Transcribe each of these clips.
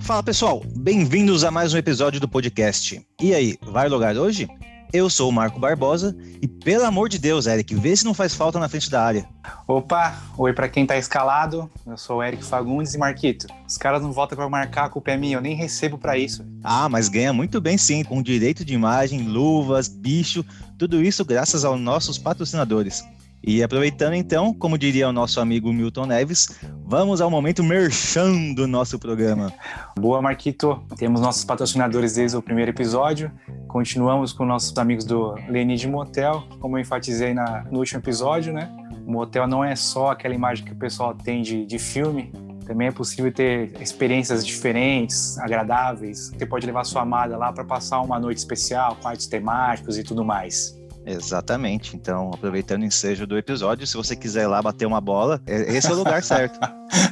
Fala pessoal, bem-vindos a mais um episódio do podcast. E aí, vai logar hoje? Eu sou o Marco Barbosa e pelo amor de Deus, Eric, vê se não faz falta na frente da área. Opa, oi para quem tá escalado. Eu sou o Eric Fagundes e Marquito. Os caras não voltam para marcar, a culpa é minha, eu nem recebo para isso. Ah, mas ganha muito bem sim, com direito de imagem, luvas, bicho, tudo isso graças aos nossos patrocinadores. E aproveitando então, como diria o nosso amigo Milton Neves, vamos ao momento merchan do nosso programa. Boa, Marquito. Temos nossos patrocinadores desde o primeiro episódio. Continuamos com nossos amigos do Lenid Motel, como eu enfatizei na, no último episódio, né? O motel não é só aquela imagem que o pessoal tem de, de filme, também é possível ter experiências diferentes, agradáveis. Você pode levar sua amada lá para passar uma noite especial, quartos temáticos e tudo mais. Exatamente. Então, aproveitando o ensejo do episódio, se você quiser ir lá bater uma bola, é, esse é o lugar certo.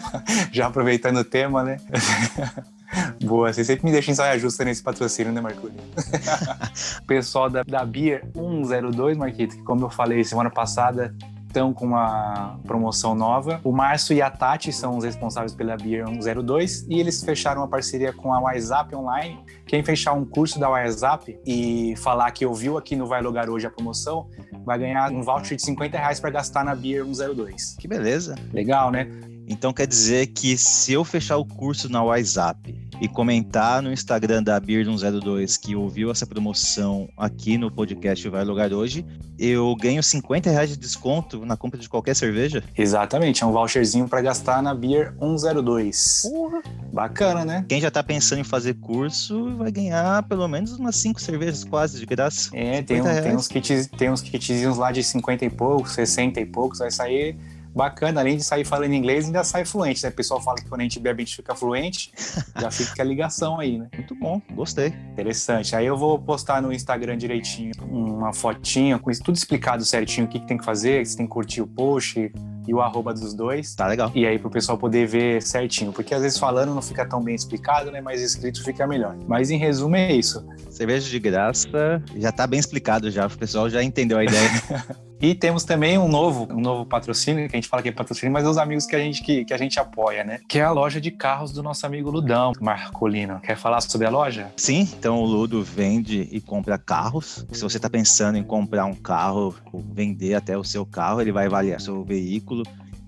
Já aproveitando o tema, né? Boa, você sempre me deixa em saia justa nesse patrocínio, né, Marconi? Pessoal da, da Beer 102, Marquito, que como eu falei semana passada, estão com uma promoção nova. O Márcio e a Tati são os responsáveis pela Beer 102 e eles fecharam uma parceria com a WhatsApp Online. Quem fechar um curso da WhatsApp e falar que ouviu aqui no Vai Logar hoje a promoção, vai ganhar um voucher de 50 reais para gastar na Beer 102. Que beleza. Legal, né? Então quer dizer que se eu fechar o curso na WhatsApp e comentar no Instagram da Beard102 que ouviu essa promoção aqui no podcast Vai Lugar Hoje, eu ganho 50 reais de desconto na compra de qualquer cerveja? Exatamente, é um voucherzinho para gastar na Beer 102. Uhum. Bacana, né? Quem já tá pensando em fazer curso vai ganhar pelo menos umas 5 cervejas quase de graça. É, tem, um, tem, uns kits, tem uns kitzinhos lá de 50 e poucos, 60 e poucos, vai sair bacana, além de sair falando inglês, ainda sai fluente, né? O pessoal fala que quando a gente bebe, a gente fica fluente, já fica a ligação aí, né? Muito bom, gostei. Interessante. Aí eu vou postar no Instagram direitinho uma fotinha com isso tudo explicado certinho, o que, que tem que fazer, você tem que curtir o post e o arroba dos dois. Tá legal. E aí pro pessoal poder ver certinho, porque às vezes falando não fica tão bem explicado, né? Mas escrito fica melhor. Mas em resumo é isso. Cerveja de graça já tá bem explicado já, o pessoal já entendeu a ideia. E temos também um novo, um novo patrocínio, que a gente fala que é patrocínio, mas é os amigos que a gente, que, que a gente apoia, né? Que é a loja de carros do nosso amigo Ludão, Marcolino. Quer falar sobre a loja? Sim, então o Ludo vende e compra carros. Se você está pensando em comprar um carro, ou vender até o seu carro, ele vai avaliar seu veículo.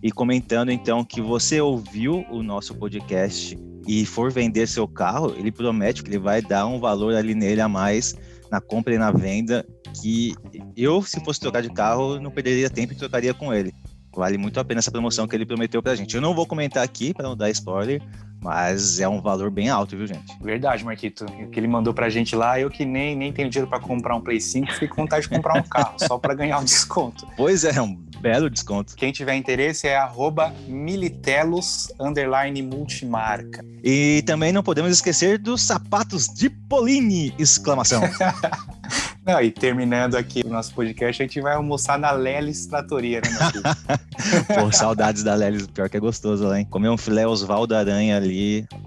E comentando então que você ouviu o nosso podcast e for vender seu carro, ele promete que ele vai dar um valor ali nele a mais na compra e na venda que eu, se fosse trocar de carro, não perderia tempo e trocaria com ele. Vale muito a pena essa promoção que ele prometeu pra gente. Eu não vou comentar aqui para não dar spoiler, mas é um valor bem alto, viu, gente? Verdade, Marquito. O que ele mandou pra gente lá, eu que nem, nem tenho dinheiro para comprar um Play 5, fiquei com vontade de comprar um carro, só para ganhar um desconto. Pois é, um belo desconto. Quem tiver interesse é arroba militelos, underline multimarca. E também não podemos esquecer dos sapatos de Polini, exclamação. Não, e terminando aqui o nosso podcast, a gente vai almoçar na Lelis Tratoria, né, Pô, saudades da Lelis, pior que é gostoso lá, hein? Comer um filé Osvaldo Aranha ali,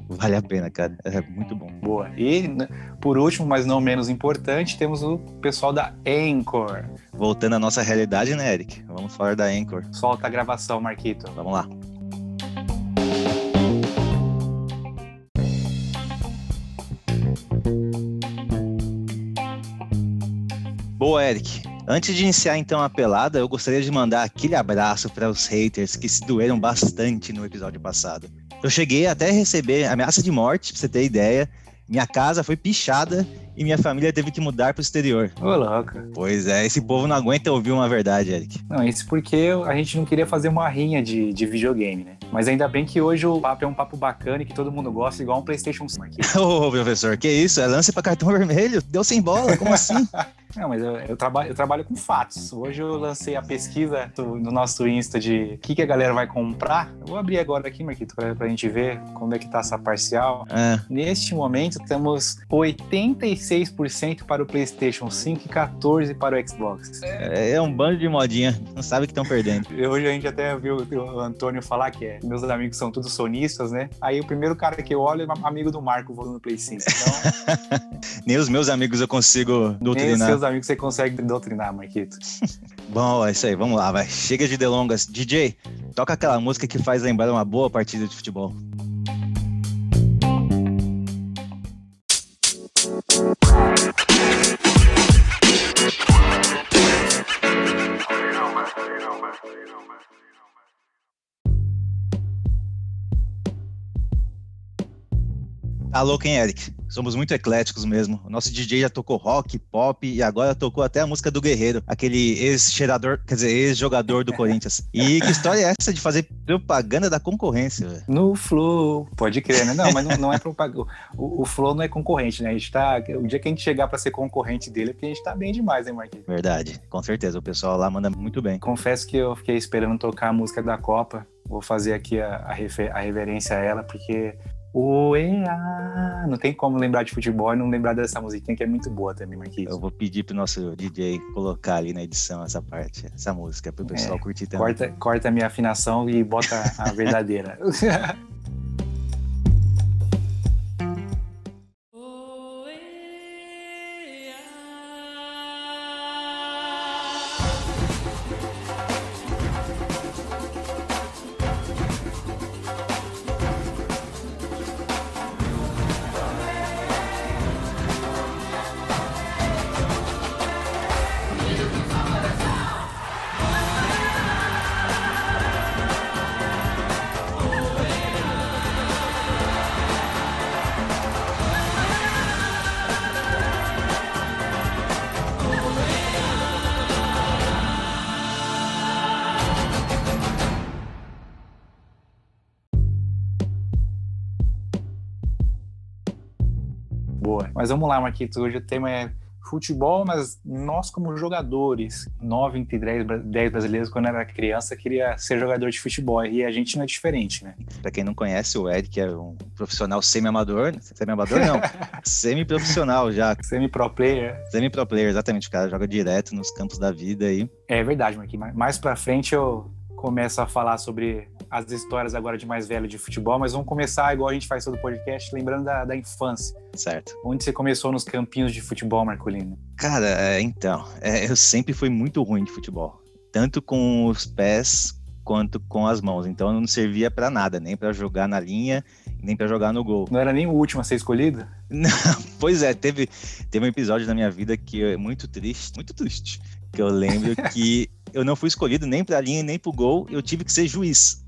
vale a pena, cara. É muito bom. Boa. E, né, por último, mas não menos importante, temos o pessoal da Anchor. Voltando à nossa realidade, né, Eric? Vamos falar da Anchor. Solta a gravação, Marquito. Vamos lá. Boa, Eric. Antes de iniciar então a pelada, eu gostaria de mandar aquele abraço para os haters que se doeram bastante no episódio passado. Eu cheguei até a receber ameaça de morte, pra você ter ideia. Minha casa foi pichada e minha família teve que mudar pro exterior. Ô, louco. Pois é, esse povo não aguenta ouvir uma verdade, Eric. Não, isso porque a gente não queria fazer uma rinha de, de videogame, né? Mas ainda bem que hoje o papo é um papo bacana e que todo mundo gosta, igual um PlayStation 5 aqui. Ô, professor, que isso? É lance pra cartão vermelho? Deu sem bola? Como assim? Não, mas eu, eu, trabalho, eu trabalho com fatos. Hoje eu lancei a pesquisa do, no nosso Insta de o que, que a galera vai comprar. Eu vou abrir agora aqui, Marquito, pra, pra gente ver como é que tá essa parcial. É. Neste momento, temos 86% para o PlayStation 5 e 14% para o Xbox. É, é um bando de modinha. Não sabe que estão perdendo. Hoje a gente até viu o Antônio falar que é, meus amigos são todos sonistas, né? Aí o primeiro cara que eu olho é amigo do Marco, vou no Play 5. Então... Nem os meus amigos eu consigo doutrinar meus amigos você consegue doutrinar, Marquito. Bom, é isso aí, vamos lá, vai. Chega de delongas. DJ, toca aquela música que faz lembrar uma boa partida de futebol. Alô, quem é Eric? Somos muito ecléticos mesmo. O nosso DJ já tocou rock, pop e agora tocou até a música do Guerreiro, aquele ex-cheirador, quer dizer, ex-jogador do Corinthians. E que história é essa de fazer propaganda da concorrência? Véio? No Flow, pode crer, né? Não, mas não, não é propaganda. O, o, Flow não é concorrente, né? A gente tá. O dia que a gente chegar para ser concorrente dele é porque a gente tá bem demais, hein, Marquinhos? Verdade, com certeza. O pessoal lá manda muito bem. Confesso que eu fiquei esperando tocar a música da Copa. Vou fazer aqui a, a, refer, a reverência a ela, porque Oea! Não tem como lembrar de futebol e não lembrar dessa musiquinha que é muito boa também, Marquinhos. Eu vou pedir pro nosso DJ colocar ali na edição essa parte, essa música, pro pessoal é, curtir também. Corta, corta a minha afinação e bota a verdadeira. vamos lá, Marquito. Hoje o tema é futebol, mas nós como jogadores, 9 entre 10, 10 brasileiros, quando era criança, queria ser jogador de futebol. E a gente não é diferente, né? Para quem não conhece, o Ed, que é um profissional semi-amador, semi-amador não, semi-profissional já. Semi-pro player. Semi-pro player, exatamente. O cara joga direto nos campos da vida aí. É verdade, Marquinhos. Mais pra frente eu começo a falar sobre as histórias agora de mais velho de futebol, mas vamos começar igual a gente faz todo o podcast, lembrando da, da infância. Certo. Onde você começou nos campinhos de futebol, Marcolino? Cara, é, então, é, eu sempre fui muito ruim de futebol. Tanto com os pés quanto com as mãos. Então não servia para nada, nem para jogar na linha, nem para jogar no gol. Não era nem o último a ser escolhido? Não, pois é, teve, teve um episódio na minha vida que é muito triste, muito triste, que eu lembro que eu não fui escolhido nem para a linha nem para o gol, eu tive que ser juiz.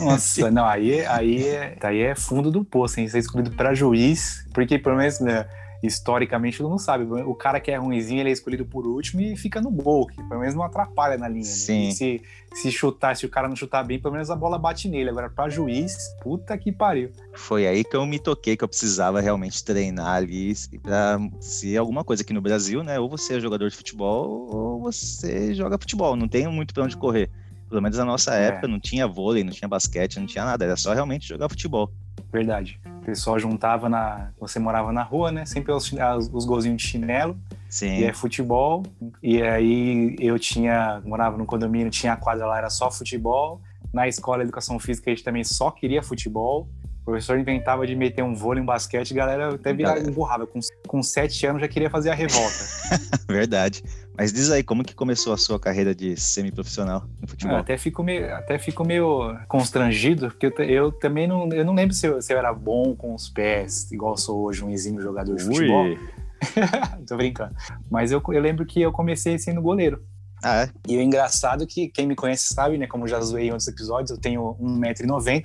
Nossa, não, aí, aí, é, aí é fundo do poço, hein? Ser escolhido para juiz, porque pelo menos né, historicamente todo mundo sabe. O cara que é ruimzinho, ele é escolhido por último e fica no gol, que pelo menos não atrapalha na linha. Né? Sim. Né? Se, se chutar, se o cara não chutar bem, pelo menos a bola bate nele. Agora, para juiz, puta que pariu. Foi aí que eu me toquei que eu precisava realmente treinar ali para ser alguma coisa aqui no Brasil, né? Ou você é jogador de futebol ou você joga futebol. Não tem muito para onde correr. Pelo menos na nossa é. época não tinha vôlei, não tinha basquete, não tinha nada, era só realmente jogar futebol. Verdade. O pessoal juntava na. Você morava na rua, né? Sempre os, os golzinhos de chinelo. Sim. E é futebol. E aí eu tinha. Morava no condomínio, tinha a quadra lá, era só futebol. Na escola educação física a gente também só queria futebol. O professor inventava de meter um vôlei, um basquete, a galera até virava emburrava. Com, com sete anos já queria fazer a revolta. Verdade. Mas diz aí, como que começou a sua carreira de semiprofissional no futebol? Eu até fico meio, até fico meio constrangido, porque eu, eu também não, eu não lembro se eu, se eu, era bom com os pés, igual sou hoje um exímio jogador de Ui. futebol. Tô brincando. Mas eu, eu lembro que eu comecei sendo goleiro. Ah, é? E o engraçado é que quem me conhece sabe, né? Como já zoei em outros episódios, eu tenho 1,90m,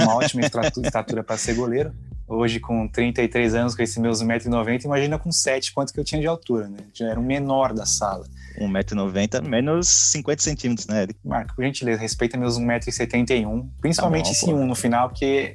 uma ótima estatura para ser goleiro. Hoje, com 33 anos, com esses meus 1,90m, imagina com 7 quanto que eu tinha de altura, né? Eu era o menor da sala. 1,90m, menos 50 centímetros, né, Eric? Marco, por gentileza, respeita meus 1,71m, principalmente tá bom, esse pô. 1 no final, porque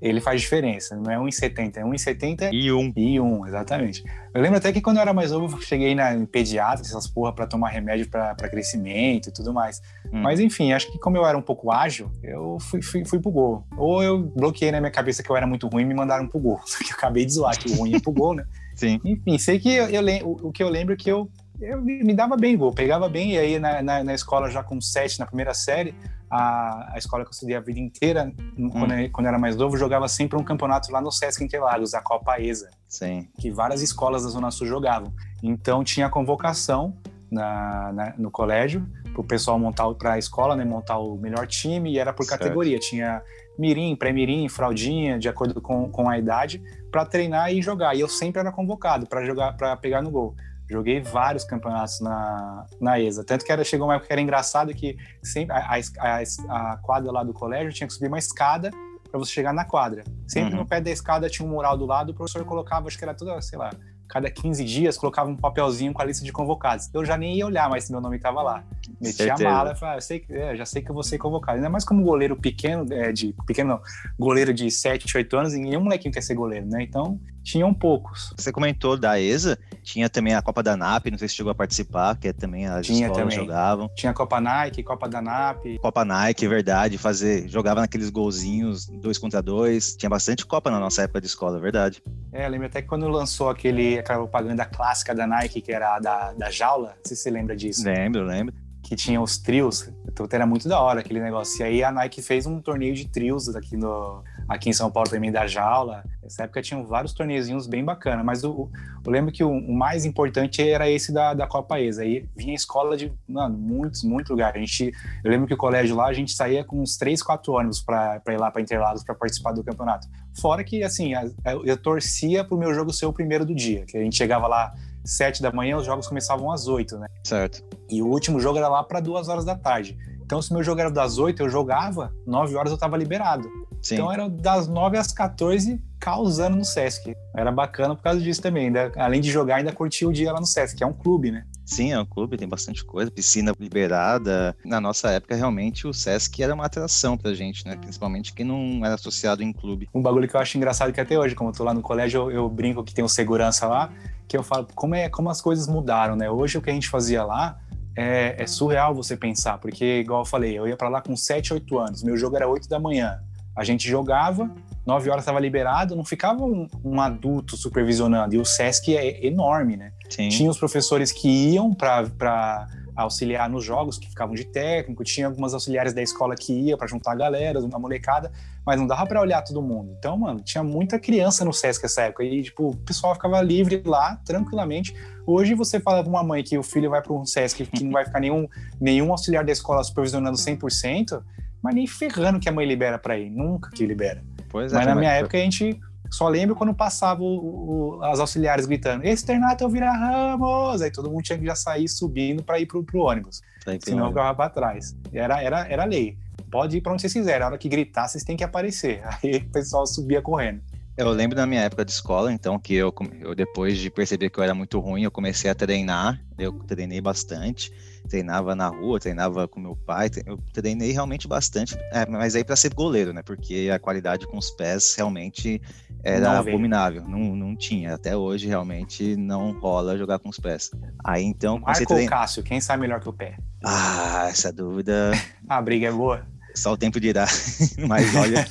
ele faz diferença. Não é 1,70, é 1,70 e 1. E 1, exatamente. Eu lembro até que quando eu era mais novo, eu cheguei na, em pediatra, essas porra, pra tomar remédio pra, pra crescimento e tudo mais. Hum. Mas enfim, acho que como eu era um pouco ágil, eu fui, fui, fui pro gol. Ou eu bloqueei na minha cabeça que eu era muito ruim e me mandaram pro gol. Só que eu acabei de zoar que o ruim é pro gol, né? Sim. Enfim, sei que eu, eu o, o que eu lembro é que eu eu me dava bem gol, pegava bem, e aí na, na, na escola já com sete, na primeira série, a, a escola que eu estudei a vida inteira, hum. quando, eu, quando eu era mais novo, jogava sempre um campeonato lá no Sesc Interlagos, a Copa ESA. Sim. Que várias escolas da Zona Sul jogavam. Então tinha convocação na, na no colégio para o pessoal montar para a escola, né, montar o melhor time e era por certo. categoria. Tinha mirim, pré-mirim, fraldinha, de acordo com, com a idade, para treinar e jogar. E eu sempre era convocado para jogar, para pegar no gol. Joguei vários campeonatos na, na ESA. Tanto que era, chegou uma época que era engraçado que sempre a, a, a quadra lá do colégio tinha que subir uma escada para você chegar na quadra. Sempre uhum. no pé da escada tinha um mural do lado, o professor colocava, acho que era toda, sei lá, cada 15 dias colocava um papelzinho com a lista de convocados. Eu já nem ia olhar mais se meu nome estava lá. Metia a mala e falava, ah, eu sei, é, já sei que eu vou ser convocado. Ainda mais como goleiro pequeno, é, de pequeno não, goleiro de 7, 8 anos, e nenhum molequinho quer ser goleiro, né? Então, tinham poucos. Você comentou da ESA, tinha também a Copa da NAP, não sei se chegou a participar, que é também as tinha escolas também. jogavam. Tinha a Copa Nike, Copa da NAP. Copa Nike, é verdade, fazer, jogava naqueles golzinhos, dois contra dois. Tinha bastante Copa na nossa época de escola, é verdade. É, lembro até que quando lançou aquele, aquela propaganda clássica da Nike, que era da, da jaula, não sei se você lembra disso. Lembro, lembro que tinha os trios. Então era muito da hora aquele negócio. E aí a Nike fez um torneio de trios aqui, no, aqui em São Paulo também da Jaula. Nessa época tinham vários torneizinhos bem bacana. Mas o, eu lembro que o, o, mais importante era esse da, da Copa ESA. Aí vinha escola de mano, muitos, muitos lugares. A gente, eu lembro que o colégio lá a gente saía com uns três, quatro ônibus para ir lá para Interlagos para participar do campeonato. Fora que, assim, eu, eu torcia pro meu jogo ser o primeiro do dia. Que a gente chegava lá sete da manhã, os jogos começavam às oito, né? Certo. E o último jogo era lá para duas horas da tarde. Então, se meu jogo era das oito, eu jogava, nove horas eu tava liberado. Sim. Então, era das nove às 14, causando no Sesc. Era bacana por causa disso também. Ainda, além de jogar, ainda curtia o dia lá no Sesc, que é um clube, né? Sim, é um clube, tem bastante coisa, piscina liberada. Na nossa época, realmente, o Sesc era uma atração pra gente, né? Principalmente quem não era associado em clube. Um bagulho que eu acho engraçado que até hoje, como eu tô lá no colégio, eu, eu brinco que tem um segurança lá, que eu falo como, é, como as coisas mudaram, né? Hoje o que a gente fazia lá é, é surreal você pensar, porque, igual eu falei, eu ia para lá com 7, 8 anos, meu jogo era 8 da manhã. A gente jogava, 9 horas estava liberado, não ficava um, um, adulto supervisionando. E o SESC é enorme, né? Sim. Tinha os professores que iam para auxiliar nos jogos, que ficavam de técnico, tinha algumas auxiliares da escola que ia para juntar a galera, a molecada, mas não dava para olhar todo mundo. Então, mano, tinha muita criança no SESC nessa época e, tipo, o pessoal ficava livre lá, tranquilamente. Hoje você fala para uma mãe que o filho vai para um SESC que não vai ficar nenhum, nenhum auxiliar da escola supervisionando 100%, mas nem ferrando que a mãe libera para ir, nunca que libera. Pois é, mas na minha época a gente só lembro quando passava o, o, as auxiliares gritando: Externato é o Vira Ramos! Aí todo mundo tinha que já sair subindo para ir pro, pro ônibus. Tá senão ficava para trás. Era, era, era lei. Pode ir para onde vocês quiserem. A hora que gritar, vocês têm que aparecer. Aí o pessoal subia correndo. Eu lembro da minha época de escola, então, que eu, eu depois de perceber que eu era muito ruim, eu comecei a treinar. Eu treinei bastante treinava na rua, treinava com meu pai, eu treinei realmente bastante, é, mas aí para ser goleiro, né? Porque a qualidade com os pés realmente era não abominável, não, não tinha. Até hoje realmente não rola jogar com os pés. Aí então. Marco trein... ou Cássio, quem sabe melhor que o pé? Ah, essa dúvida. a briga é boa. Só o tempo dirá. mas olha,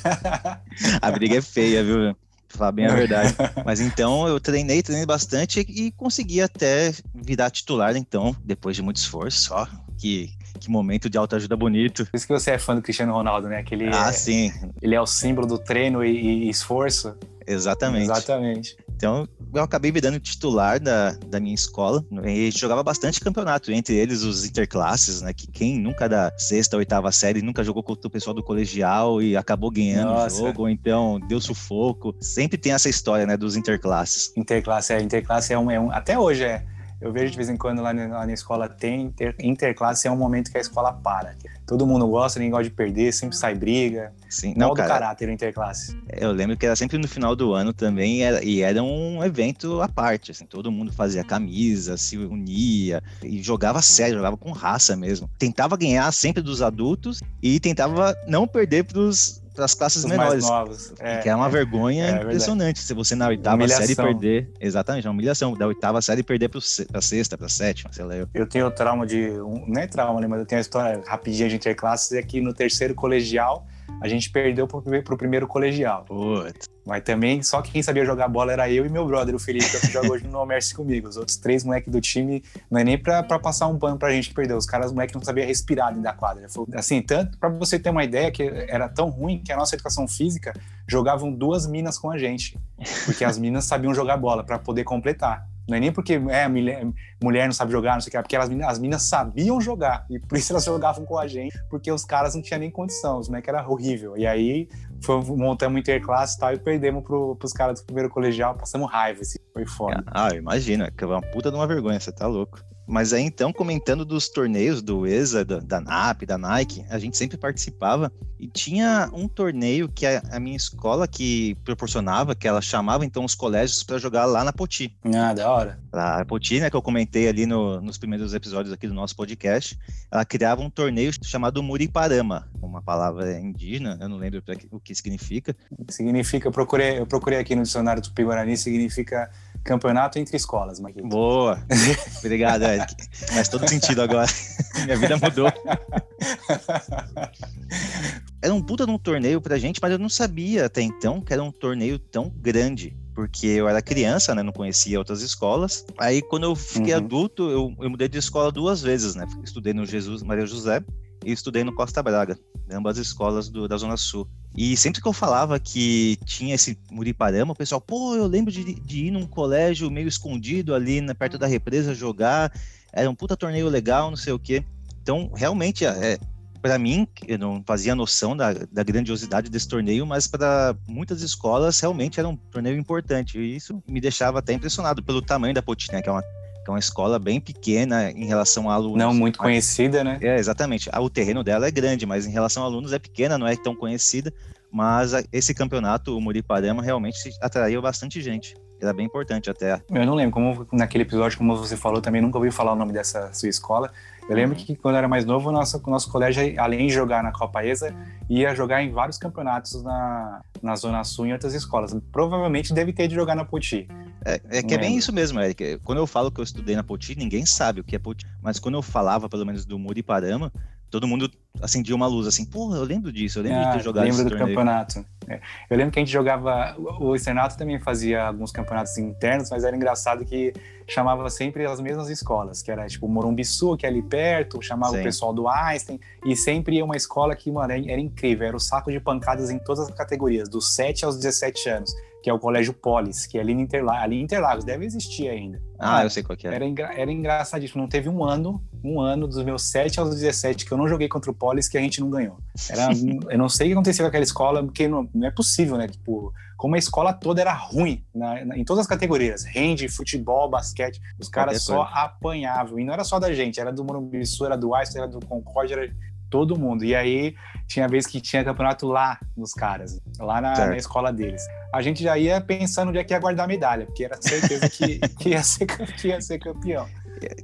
a briga é feia, viu? Falar bem a verdade. Mas então eu treinei, treinei bastante e consegui até virar titular, então, depois de muito esforço. Ó, que, que momento de autoajuda bonito. Por isso que você é fã do Cristiano Ronaldo, né? Aquele ah, é, sim. Ele é o símbolo do treino e, e esforço. Exatamente. Exatamente. Então, eu acabei virando titular da, da minha escola e jogava bastante campeonato, entre eles os interclasses, né? Que quem nunca da sexta, oitava série nunca jogou contra o pessoal do colegial e acabou ganhando o jogo, ou então deu sufoco. Sempre tem essa história, né, dos interclasses. Interclasse, é, interclasse é um, é um até hoje é eu vejo de vez em quando lá na, lá na escola tem inter, interclasse, é um momento que a escola para. Todo mundo gosta, ninguém gosta de perder, sempre sai briga. Sim, não, do caráter interclasse. Eu lembro que era sempre no final do ano também, era, e era um evento à parte, assim, todo mundo fazia camisa, se unia, e jogava sério, jogava com raça mesmo. Tentava ganhar sempre dos adultos e tentava não perder pros para as classes Os menores. Mais novos. É, que é uma vergonha é, impressionante. Se você na oitava humilhação. série perder. Exatamente, é uma humilhação. Da oitava série perder para a sexta, para a sétima, sei lá. Eu. eu tenho trauma de. Um, não é trauma, né? Mas eu tenho a história rapidinha de interclasses. É que no terceiro colegial a gente perdeu pro, pro primeiro colegial. Putz. Mas também, só quem sabia jogar bola era eu e meu brother, o Felipe, que joga hoje no Almerce comigo. Os outros três moleques do time, não é nem pra, pra passar um pano pra gente que perdeu. Os caras, os moleques não sabiam respirar dentro da quadra. Assim, tanto pra você ter uma ideia que era tão ruim que a nossa educação física jogavam duas minas com a gente. Porque as minas sabiam jogar bola para poder completar. Não é nem porque é, mulher, não sabe jogar, não sei o que, é porque elas, as meninas sabiam jogar. E por isso elas jogavam com a gente, porque os caras não tinham nem condição, os moleques era horrível. E aí foi, montamos interclasse e tal, e perdemos pro, pros caras do primeiro colegial, passamos raiva, assim, foi foda. Ah, imagina, que é uma puta de uma vergonha, você tá louco. Mas aí então, comentando dos torneios do ESA, da, da NAP, da Nike, a gente sempre participava e tinha um torneio que a, a minha escola que proporcionava, que ela chamava então os colégios para jogar lá na Poti. Ah, da hora. A Poti, né, que eu comentei ali no, nos primeiros episódios aqui do nosso podcast, ela criava um torneio chamado Muriparama, uma palavra indígena, eu não lembro o que significa. Significa, eu procurei, eu procurei aqui no dicionário do Tupi-Guarani, significa campeonato entre escolas, Marquinhos. Boa! Obrigado, Eric. Faz todo sentido agora. Minha vida mudou. Era um puta de um torneio pra gente, mas eu não sabia até então que era um torneio tão grande. Porque eu era criança, né? Não conhecia outras escolas. Aí, quando eu fiquei uhum. adulto, eu, eu mudei de escola duas vezes, né? Estudei no Jesus Maria José e estudei no Costa Braga, ambas escolas do, da Zona Sul. E sempre que eu falava que tinha esse Muriparama, o pessoal, pô, eu lembro de, de ir num colégio meio escondido ali na, perto da represa jogar, era um puta torneio legal, não sei o quê. Então, realmente, é, para mim, eu não fazia noção da, da grandiosidade desse torneio, mas para muitas escolas realmente era um torneio importante. E isso me deixava até impressionado pelo tamanho da Potina, que é uma que é uma escola bem pequena em relação a alunos. Não muito conhecida, né? É, exatamente. O terreno dela é grande, mas em relação a alunos é pequena, não é tão conhecida. Mas esse campeonato, o Muriparama, realmente atraiu bastante gente. Era bem importante até. Eu não lembro, como naquele episódio, como você falou, também nunca ouvi falar o nome dessa sua escola. Eu lembro uhum. que quando eu era mais novo, o nosso, nosso colégio, além de jogar na Copa ESA, ia jogar em vários campeonatos na, na Zona Sul e em outras escolas. Provavelmente deve ter de jogar na Poti. É, é que é bem isso mesmo, Eric. Quando eu falo que eu estudei na Poti, ninguém sabe o que é Poti. Mas quando eu falava, pelo menos, do Muriparama, todo mundo acendia uma luz assim, porra, eu lembro disso, eu lembro ah, de ter jogado lembro do torneio. campeonato. É. Eu lembro que a gente jogava, o Externato também fazia alguns campeonatos internos, mas era engraçado que chamava sempre as mesmas escolas, que era tipo o Morumbiçu, que é ali perto, chamava Sim. o pessoal do Einstein, e sempre ia uma escola que, mano, era incrível, era o saco de pancadas em todas as categorias, dos 7 aos 17 anos que é o Colégio Polis, que é ali em Interlagos, ali em Interlagos deve existir ainda. Ah, eu sei qual que é. Era, engra, era engraçadíssimo. Não teve um ano, um ano dos meus 7 aos 17 que eu não joguei contra o Polis que a gente não ganhou. Era, eu não sei o que aconteceu com aquela escola, porque não, não é possível, né? Tipo, como a escola toda era ruim na, na, em todas as categorias, rende, futebol, basquete, os caras só apanhavam. E não era só da gente, era do Morumbi era do Einstein, era do Concorde, era todo mundo. E aí tinha vez que tinha campeonato lá nos caras, lá na, na, escola deles. A gente já ia pensando onde é que ia guardar a medalha, porque era certeza que, que, ia, ser, que ia ser campeão.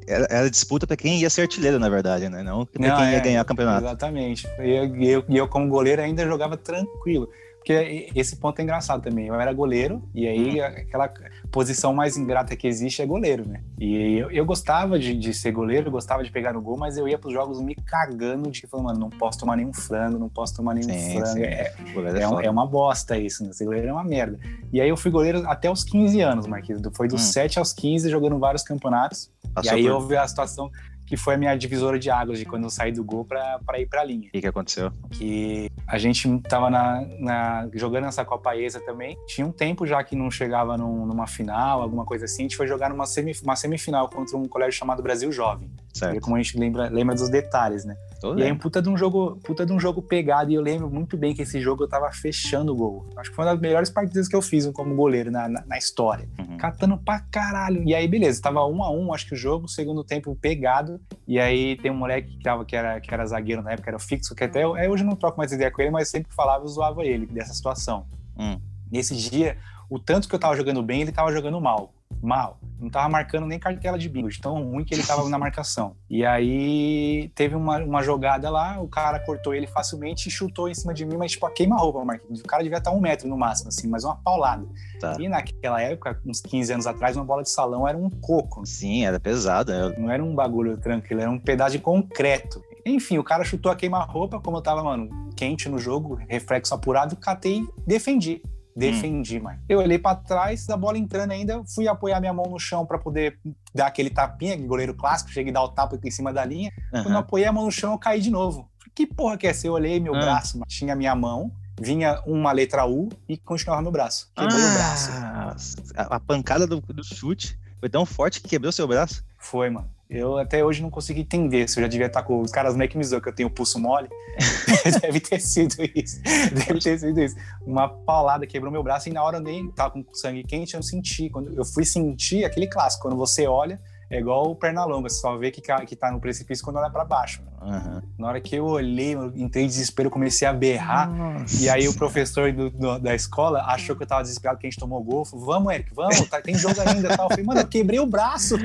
Era, era disputa para quem ia ser artilheiro, na verdade, né? Não para quem é, ia ganhar o campeonato. Exatamente. E eu, eu, eu, como goleiro, ainda jogava tranquilo. Porque esse ponto é engraçado também. Eu era goleiro, e aí uhum. aquela posição mais ingrata que existe é goleiro, né? E eu, eu gostava de, de, ser goleiro, gostava de pegar no gol, mas eu ia pros jogos me cagando de falando, mano, não posso tomar nenhum frango, não posso tomar nenhum sim, frango. Sim. É, é, é, um, é, uma bosta isso, né? Ser goleiro é uma merda. E aí eu fui goleiro até os 15 anos, Marquinhos. Foi dos hum. 7 aos 15 jogando vários campeonatos. Passou e aí por... houve a situação que foi a minha divisora de águas de quando eu saí do gol para ir para a linha. O que, que aconteceu? Que a gente tava na, na, jogando essa Copa ESA também. Tinha um tempo já que não chegava num, numa final, alguma coisa assim. A gente foi jogar numa semif uma semifinal contra um colégio chamado Brasil Jovem. Certo. Como a gente lembra, lembra dos detalhes, né? Tô e aí, um puta de um jogo, puta de um jogo pegado. E eu lembro muito bem que esse jogo eu tava fechando o gol. Acho que foi uma das melhores partidas que eu fiz como goleiro na, na, na história. Uhum. Catando pra caralho. E aí, beleza, tava um a um, acho que o jogo, segundo tempo pegado. E aí tem um moleque que, tava, que, era, que era zagueiro na época, era o fixo, que até eu, hoje não troco mais ideia com ele, mas sempre falava e zoava ele dessa situação. Hum. Nesse dia, o tanto que eu tava jogando bem, ele tava jogando mal mal. Não tava marcando nem cartela de bingo, de tão ruim que ele tava na marcação. E aí teve uma, uma jogada lá, o cara cortou ele facilmente e chutou em cima de mim, mas tipo, a queima-roupa, Marquinhos. O cara devia estar um metro no máximo, assim, mas uma paulada. Tá. E naquela época, uns 15 anos atrás, uma bola de salão era um coco. Sim, era pesada. Não era um bagulho tranquilo, era um pedaço de concreto. Enfim, o cara chutou a queima-roupa, como eu tava, mano, quente no jogo, reflexo apurado, catei defendi. Defendi, hum. mano. Eu olhei para trás, da bola entrando ainda, fui apoiar minha mão no chão para poder dar aquele tapinha, goleiro clássico, cheguei a dar o tapa aqui em cima da linha. Uhum. Quando eu apoiei a mão no chão, eu caí de novo. Que porra que é essa? Eu olhei meu uhum. braço, mano. tinha minha mão, vinha uma letra U e continuava meu braço. Quebrei ah, o braço. A pancada do, do chute foi tão forte que quebrou seu braço? Foi, mano. Eu até hoje não consigo entender se eu já devia estar com os caras meio que me zoam que eu tenho pulso mole. Deve ter sido isso. Deve ter sido isso. Uma paulada quebrou meu braço e na hora eu nem tava com sangue quente, eu não senti. Quando eu fui sentir aquele clássico, quando você olha, é igual o Pernalonga, você só vê que, que tá no precipício quando olha para baixo. Uhum. Na hora que eu olhei, eu entrei em desespero, comecei a berrar. Nossa. E aí o professor do, do, da escola achou que eu tava desesperado que a gente tomou gol. Falou, vamos, Eric, vamos, tá, tem jogo ainda. Tal. Eu falei, mano, eu quebrei o braço.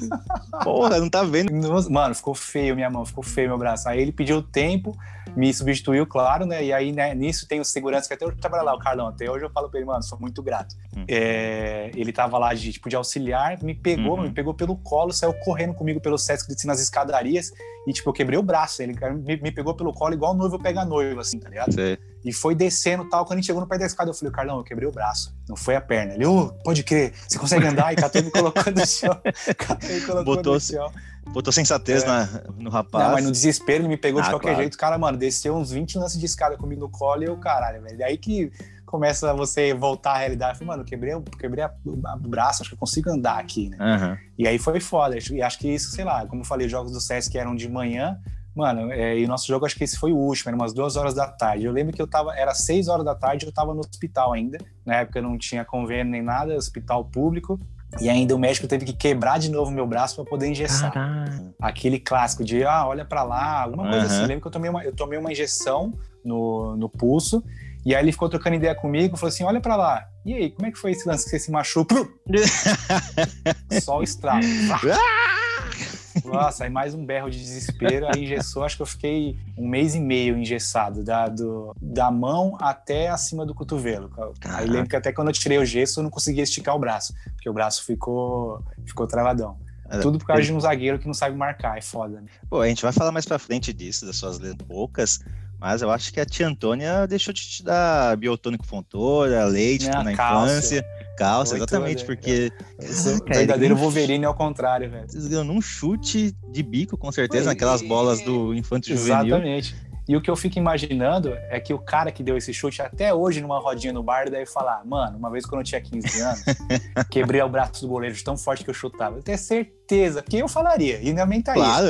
Porra, não tá vendo? Mano, ficou feio minha mão, ficou feio meu braço. Aí ele pediu tempo, me substituiu, claro, né? E aí né, nisso tem o segurança que até hoje trabalha lá, o Carlão. Até hoje eu falo pra ele, mano, sou muito grato. Hum. É, ele tava lá de, tipo, de auxiliar, me pegou, uhum. me pegou pelo colo, saiu correndo comigo pelo Sesc nas escadarias e, tipo, eu quebrei o braço. Ele me, me pegou pelo colo igual noivo pega noivo, assim, tá ligado? E foi descendo tal. Quando a gente chegou no pé da escada, eu falei, Carlão, eu quebrei o braço. Não foi a perna. Ele, ô, oh, pode crer, você consegue andar? E catou me colocando no chão. Catou me colocando Botou, no chão. Botou sensatez é. na, no rapaz. Não, mas no desespero ele me pegou ah, de qualquer claro. jeito. O cara, mano, desceu uns 20 lances de escada comigo no colo e eu, caralho, velho. Aí que começa você voltar à realidade. Falei, mano, quebrei, quebrei o braço, acho que eu consigo andar aqui, né? Uhum. E aí foi foda. E acho que isso, sei lá, como eu falei, os jogos do Sesc eram de manhã. Mano, é, e o nosso jogo, acho que esse foi o último, era umas duas horas da tarde. Eu lembro que eu tava, era seis horas da tarde, eu tava no hospital ainda. Na época não tinha convênio nem nada, hospital público. E ainda o médico teve que quebrar de novo meu braço para poder engessar. Caramba. Aquele clássico de, ah, olha para lá, alguma coisa assim. Eu lembro que eu tomei uma, eu tomei uma injeção no, no pulso. E aí ele ficou trocando ideia comigo, falou assim: olha para lá. E aí, como é que foi esse lance que você se machucou? Só o estrago. Nossa, aí mais um berro de desespero, aí engessou, acho que eu fiquei um mês e meio engessado, da, do, da mão até acima do cotovelo. Caraca. Aí lembro que até quando eu tirei o gesso, eu não conseguia esticar o braço, porque o braço ficou, ficou travadão. Tudo por causa de um zagueiro que não sabe marcar, é foda. Né? Pô, a gente vai falar mais pra frente disso, das suas letras poucas, mas eu acho que a tia Antônia deixou de te dar biotônico fontora, leite na infância. Calça, exatamente, porque. o verdadeiro Wolverine ao contrário, velho. Vocês ganham num chute de bico, com certeza, naquelas bolas do infanto juvenil. Exatamente. E o que eu fico imaginando é que o cara que deu esse chute até hoje numa rodinha no bar deve falar: Mano, uma vez quando eu tinha 15 anos, quebrei o braço do goleiro tão forte que eu chutava. Eu tenho certeza que eu falaria, e minha mente tá claro,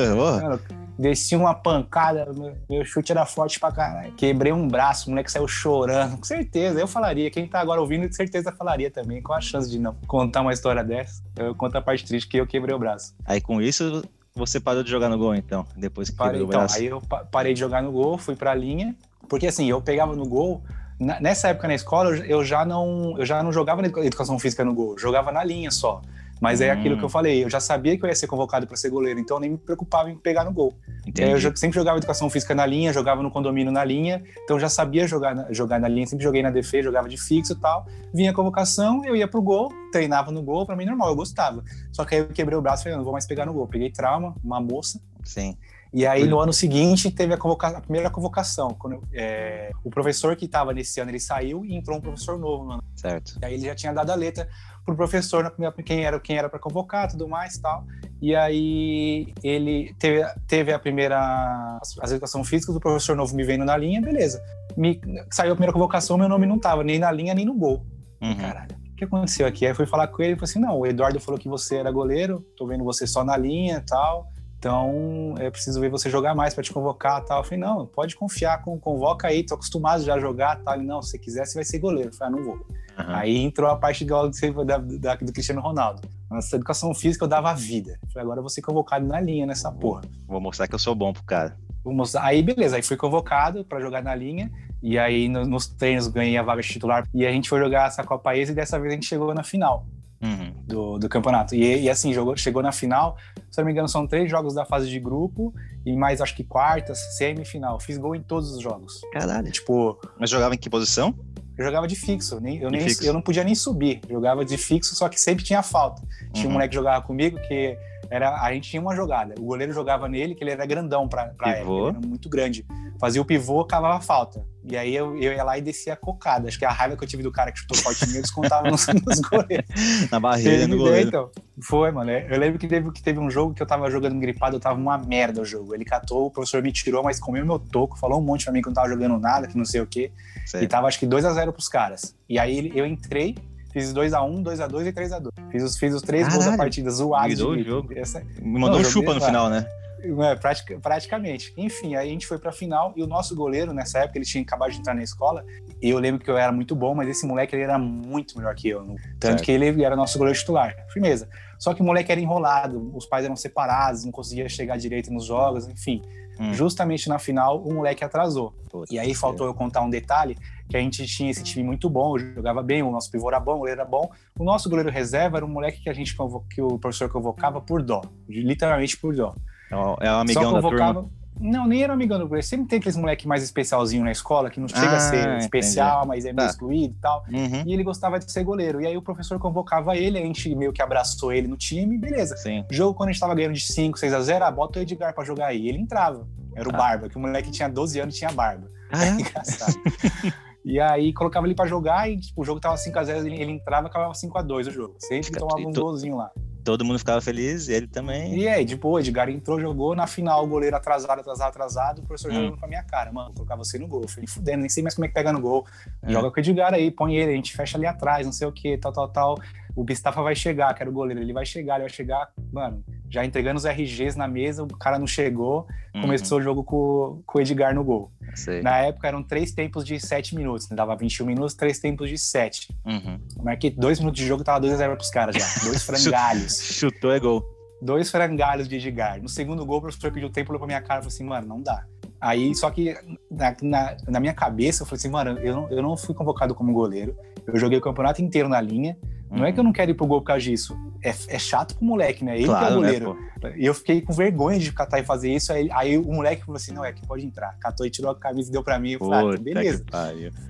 desci uma pancada, meu chute era forte pra caralho. Quebrei um braço, o moleque saiu chorando. Com certeza, eu falaria. Quem tá agora ouvindo, com certeza falaria também. Qual a chance de não contar uma história dessa? Eu conto a parte triste que eu quebrei o braço. Aí com isso, você parou de jogar no gol, então, depois que parei, então, Aí eu parei de jogar no gol, fui pra linha, porque assim, eu pegava no gol, nessa época na escola, eu já não, eu já não jogava na educação física no gol, jogava na linha só. Mas é aquilo que eu hum. falei, eu já sabia que eu ia ser convocado para ser goleiro, então eu nem me preocupava em pegar no gol. Entendi. Eu sempre jogava educação física na linha, jogava no condomínio na linha, então já sabia jogar na, jogar na linha, sempre joguei na defesa, jogava de fixo e tal. Vinha a convocação, eu ia pro gol, treinava no gol, para mim normal, eu gostava. Só que aí eu quebrei o braço e falei, não vou mais pegar no gol. Peguei trauma, uma moça. Sim. E aí, no ano seguinte, teve a, a primeira convocação. Quando, é, o professor que estava nesse ano, ele saiu e entrou um professor novo no ano. Certo. E aí ele já tinha dado a letra pro professor, quem era quem era para convocar, tudo mais tal. E aí ele teve, teve a primeira as educação física do professor novo me vendo na linha, beleza. Me, saiu a primeira convocação, meu nome não tava nem na linha nem no gol. Uhum. Caralho, o que aconteceu aqui? Aí fui falar com ele e falei assim: não, o Eduardo falou que você era goleiro, tô vendo você só na linha e tal. Então, é preciso ver você jogar mais para te convocar tal. Eu falei, não, pode confiar, com, convoca aí, tô acostumado já a jogar tal. Ele, não, se quiser, você vai ser goleiro. Eu falei, ah, não vou. Uhum. Aí entrou a parte do, da, da, do Cristiano Ronaldo. Nossa educação física eu dava vida. Eu falei, agora eu vou ser convocado na linha nessa porra. Vou mostrar que eu sou bom pro cara. Vou mostrar. Aí, beleza, aí fui convocado para jogar na linha. E aí, no, nos treinos, ganhei a vaga de titular. E a gente foi jogar essa Copa Ex e dessa vez a gente chegou na final. Uhum. Do, do campeonato. E, e, assim, jogou, chegou na final, se não me engano, são três jogos da fase de grupo e mais acho que quartas, semifinal. Fiz gol em todos os jogos. Caralho. Tipo. Mas jogava em que posição? Eu jogava de fixo, nem, eu, nem, fixo. eu não podia nem subir. Jogava de fixo, só que sempre tinha falta. Tinha uhum. um moleque que jogava comigo que era a gente tinha uma jogada. O goleiro jogava nele, que ele era grandão pra, pra época, ele era muito grande. Fazia o pivô, cavava falta. E aí eu, eu ia lá e descia a cocada. Acho que a raiva que eu tive do cara que chutou forte em descontava nos, nos goleiros. Na barreira, no goleiro. Então. Foi, mano. Eu lembro que teve, que teve um jogo que eu tava jogando gripado, eu tava uma merda o jogo. Ele catou, o professor me tirou, mas comeu meu toco, falou um monte pra mim que eu não tava jogando nada, que não sei o quê. Certo. E tava acho que 2 a 0 pros caras. E aí eu entrei, Fiz 2x1, 2x2 e 3x2. Fiz os, fiz os três gols da partida, zoados. o jogo. Essa... Me mandou não, um chupa no final, né? É, pratica, praticamente. Enfim, aí a gente foi pra final e o nosso goleiro, nessa época, ele tinha acabado de entrar na escola. E eu lembro que eu era muito bom, mas esse moleque ele era muito melhor que eu. Tanto certo. que ele era nosso goleiro titular. Firmeza. Só que o moleque era enrolado, os pais eram separados, não conseguia chegar direito nos jogos, enfim. Hum. Justamente na final, o moleque atrasou. e aí faltou eu contar um detalhe que a gente tinha esse time muito bom, jogava bem, o nosso pivô era bom, o goleiro era bom. O nosso goleiro reserva era um moleque que a gente que o professor convocava por dó, literalmente por dó. É o amigão da turma. Não, nem era amigão do goleiro. Sempre tem aqueles moleque mais especialzinho na escola, que não chega ah, a ser especial, entendi. mas é meio tá. excluído e tal. Uhum. E ele gostava de ser goleiro. E aí o professor convocava ele, a gente meio que abraçou ele no time, beleza. Sim. Jogo quando a gente tava ganhando de 5, 6 a 0 ah, bota o Edgar pra jogar aí. Ele entrava. Era o ah. Barba, que o moleque tinha 12 anos e tinha barba. Ah, é? Engraçado. E aí colocava ele pra jogar e tipo, o jogo tava 5x0, ele, ele entrava e acabava 5x2 o jogo. Sempre tomava um golzinho lá. Todo mundo ficava feliz, e ele também. E aí, tipo, o Edgar entrou, jogou, na final o goleiro atrasado, atrasado, atrasado, o professor hum. jogando pra minha cara, mano, vou colocar você no gol. Eu falei, fudendo, nem sei mais como é que pega no gol. É. Joga com o Edgar aí, põe ele, a gente fecha ali atrás, não sei o que, tal, tal, tal. O Bistafa vai chegar, que era o goleiro, ele vai chegar, ele vai chegar, mano, já entregando os RGs na mesa, o cara não chegou, uhum. começou o jogo com, com o Edgar no gol. Sei. Na época eram três tempos de sete minutos, né? dava 21 minutos, três tempos de sete. Uhum. Marquei dois minutos de jogo, tava 2x0 pros caras já. Dois frangalhos. Chutou é gol. Dois frangalhos de Edgar. No segundo gol, o professor pediu tempo, olhou pra minha cara e falou assim, mano, não dá. Aí, só que na, na, na, minha cabeça, eu falei assim, mano, eu não, eu não fui convocado como goleiro. Eu joguei o campeonato inteiro na linha. Não é que eu não quero ir pro gol por causa disso. É, é chato pro moleque, né? Ele claro, que é o né, goleiro. Né, e eu fiquei com vergonha de catar e fazer isso. Aí, aí o moleque falou assim: não, é que pode entrar. Catou e tirou a camisa e deu pra mim. Eu falei, ah, beleza.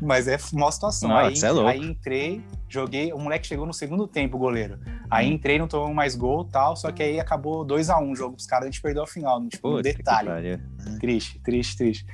Mas é uma situação. Não, aí, é aí entrei, joguei. O moleque chegou no segundo tempo, o goleiro. Aí entrei, não tomou mais gol tal. Só que aí acabou 2x1 um, o jogo. Os caras a gente perdeu a final. Tipo, um detalhe. Triste, triste, triste.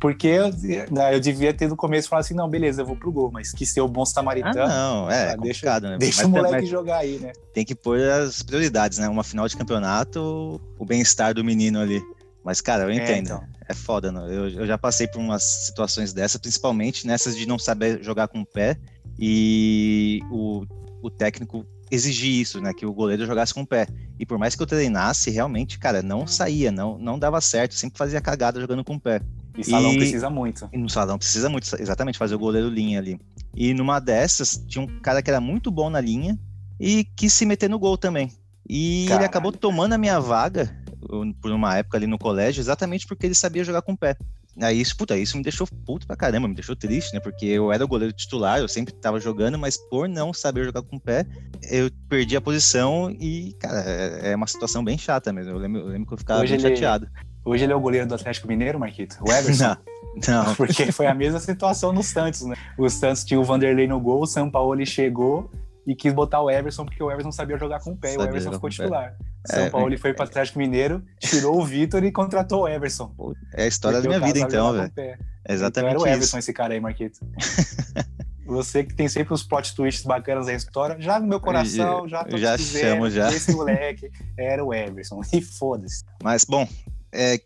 Porque eu, né, eu devia ter no começo falado assim: não, beleza, eu vou pro gol. Mas que ser o bom samaritano. Ah, não, é, é deixa, né? Deixa mas, o moleque mas... jogar aí, né? Tem que pôr as prioridades, né? Uma final de campeonato, o bem-estar do menino ali. Mas, cara, eu é, entendo. É, então. é foda, né? Eu, eu já passei por umas situações dessas, principalmente nessas de não saber jogar com o pé e o, o técnico exigir isso, né? Que o goleiro jogasse com o pé. E por mais que eu treinasse, realmente, cara, não saía, não, não dava certo. Sempre fazia cagada jogando com o pé. E salão e, precisa muito. E no salão precisa muito, exatamente, fazer o goleiro linha ali. E numa dessas, tinha um cara que era muito bom na linha e quis se meter no gol também. E Caralho. ele acabou tomando a minha vaga por uma época ali no colégio, exatamente porque ele sabia jogar com o pé. Aí isso, puta, isso me deixou puto pra caramba, me deixou triste, né? Porque eu era o goleiro titular, eu sempre tava jogando, mas por não saber jogar com o pé, eu perdi a posição e, cara, é, é uma situação bem chata mesmo. Eu lembro, eu lembro que eu ficava hoje bem ele, chateado. Hoje ele é o goleiro do Atlético Mineiro, Marquito? O Everson? não, não. Porque foi a mesma situação no Santos, né? O Santos tinha o Vanderlei no gol, o São Paulo chegou e quis botar o Everson porque o Everson sabia jogar com o pé sabia e o Everson ficou titular. São é, Paulo é, foi para o Atlético Mineiro, tirou o Vitor e contratou o Everson. É a história da minha vida, então, velho. Exatamente. Então era o Everson isso. esse cara aí, Marquito. Você que tem sempre os plot twists bacanas da história, já no meu coração, já já dizendo, chamo já. esse moleque era o Everson. E foda-se. Mas, bom, é,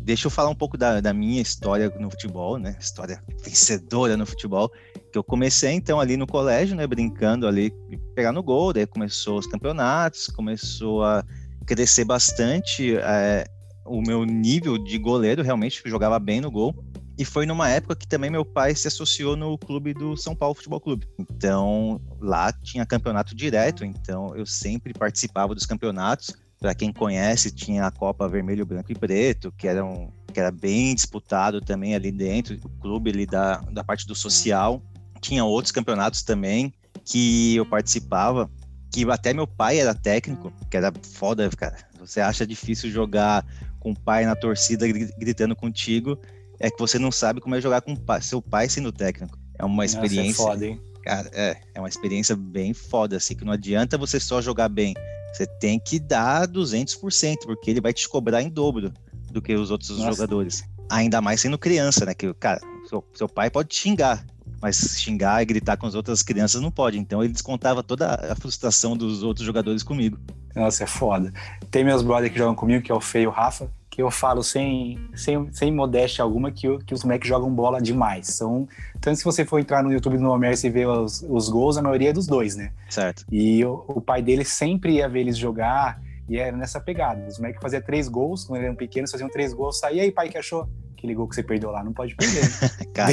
deixa eu falar um pouco da, da, minha história no futebol, né? História vencedora no futebol. Que eu comecei então ali no colégio, né? Brincando ali, pegar no gol, daí começou os campeonatos, começou a crescer bastante é, o meu nível de goleiro, realmente jogava bem no gol. E foi numa época que também meu pai se associou no clube do São Paulo Futebol Clube. Então lá tinha campeonato direto, então eu sempre participava dos campeonatos para quem conhece, tinha a Copa Vermelho, Branco e Preto, que era, um, que era bem disputado também ali dentro, o clube ali da, da parte do social. Tinha outros campeonatos também que eu participava, que até meu pai era técnico, que era foda, cara. Você acha difícil jogar com o pai na torcida gritando contigo, é que você não sabe como é jogar com seu pai sendo técnico. É uma experiência. Nossa, é foda, hein? Cara, é, é uma experiência bem foda, assim, que não adianta você só jogar bem Você tem que dar 200%, porque ele vai te cobrar em dobro do que os outros Nossa. jogadores. Ainda mais sendo criança, né? Que, cara, seu, seu pai pode xingar, mas xingar e gritar com as outras crianças não pode. Então ele descontava toda a frustração dos outros jogadores comigo. Nossa, é foda. Tem meus brothers que jogam comigo, que é o Feio e o Rafa, que eu falo sem, sem, sem modéstia alguma que, que os moleques jogam bola demais. São, tanto se você for entrar no YouTube do Homer e ver os, os gols, a maioria é dos dois, né? Certo. E o, o pai dele sempre ia ver eles jogar e era nessa pegada. Os moleques faziam três gols, quando eles eram pequenos, faziam três gols, saía aí, pai, que achou? Aquele gol que você perdeu lá, não pode perder. Né? Cara,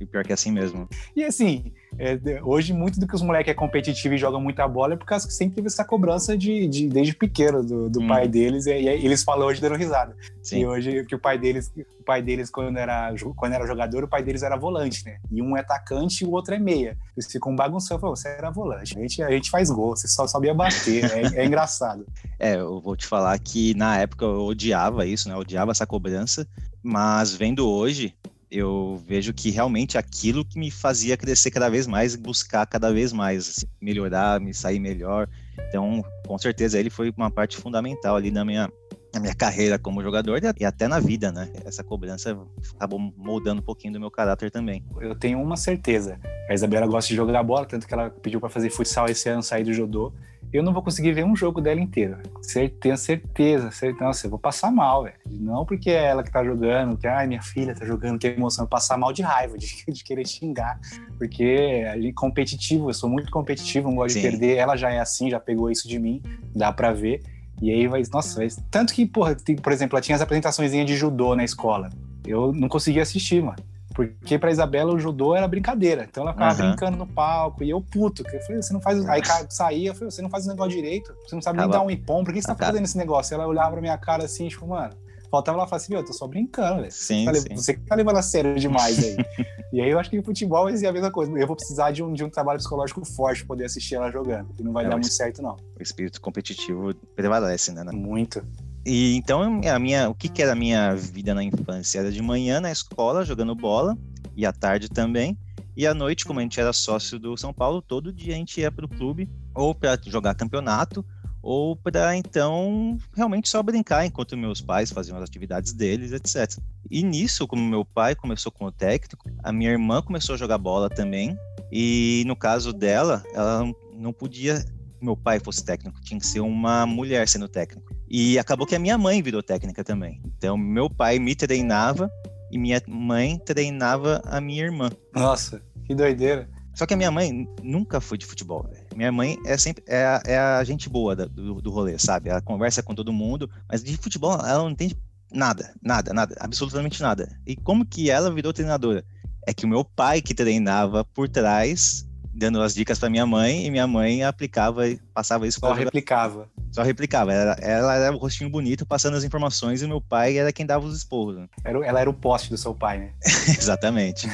e pior que é assim mesmo. E assim, é, hoje muito do que os moleques é competitivo e jogam muita bola é por causa que sempre teve essa cobrança de, de desde pequeno do, do hum. pai deles, e, e, eles falam hoje dando risada. Sim. E hoje que o pai deles, o pai deles quando era, quando era jogador, o pai deles era volante, né? E um é atacante e o outro é meia. Eles ficam bagunçando, falam, você era volante, a gente, a gente faz gol, você só sabia bater, é, é engraçado. É, eu vou te falar que na época eu odiava isso, né? Eu odiava essa cobrança, mas vendo hoje, eu vejo que realmente aquilo que me fazia crescer cada vez mais, buscar cada vez mais assim, melhorar, me sair melhor. Então, com certeza, ele foi uma parte fundamental ali na minha, na minha carreira como jogador e até na vida, né? Essa cobrança acabou moldando um pouquinho do meu caráter também. Eu tenho uma certeza. A Isabela gosta de jogar bola, tanto que ela pediu para fazer futsal esse ano, sair do judô eu não vou conseguir ver um jogo dela inteiro. Tenho certeza, certeza. Nossa, eu vou passar mal, velho. Não porque é ela que tá jogando, que, ai, minha filha tá jogando, que emoção. Eu passar mal de raiva, de, de querer xingar. Porque gente competitivo, eu sou muito competitivo, não gosto Sim. de perder. Ela já é assim, já pegou isso de mim, dá pra ver. E aí vai, nossa, vai, tanto que, porra, tem, por exemplo, ela tinha as apresentações de judô na escola. Eu não conseguia assistir, mano. Porque pra Isabela o judô era brincadeira. Então ela ficava uhum. brincando no palco. E eu, puto, eu falei, você não faz. Aí saía, eu falei, você não faz o negócio direito. Você não sabe nem dar um ipom. Por que você tá fazendo esse negócio? Ela olhava pra minha cara assim, tipo, mano. Faltava ela falar assim, meu, eu tô só brincando, velho. Sim, você, sim. você que tá levando a sério demais aí. e aí eu acho que o futebol vai ser a mesma coisa. Eu vou precisar de um, de um trabalho psicológico forte pra poder assistir ela jogando. E não vai é, dar muito certo, não. O espírito competitivo prevalece, né? Muito. E então a minha, o que, que era a minha vida na infância? Era de manhã na escola jogando bola e à tarde também. E à noite, como a gente era sócio do São Paulo, todo dia a gente ia para o clube ou para jogar campeonato ou para então realmente só brincar enquanto meus pais faziam as atividades deles, etc. E nisso, como meu pai começou como técnico, a minha irmã começou a jogar bola também. E no caso dela, ela não podia meu pai fosse técnico, tinha que ser uma mulher sendo técnico. E acabou que a minha mãe virou técnica também. Então, meu pai me treinava e minha mãe treinava a minha irmã. Nossa, que doideira. Só que a minha mãe nunca foi de futebol. Véio. Minha mãe é sempre é a, é a gente boa do, do rolê, sabe? Ela conversa com todo mundo, mas de futebol ela não entende nada, nada, nada, absolutamente nada. E como que ela virou treinadora? É que o meu pai que treinava por trás dando as dicas para minha mãe e minha mãe aplicava e passava isso para Só replicava. Só replicava. Ela, ela era o rostinho bonito passando as informações e meu pai era quem dava os esporros. Né? Era, ela era o poste do seu pai, né? Exatamente.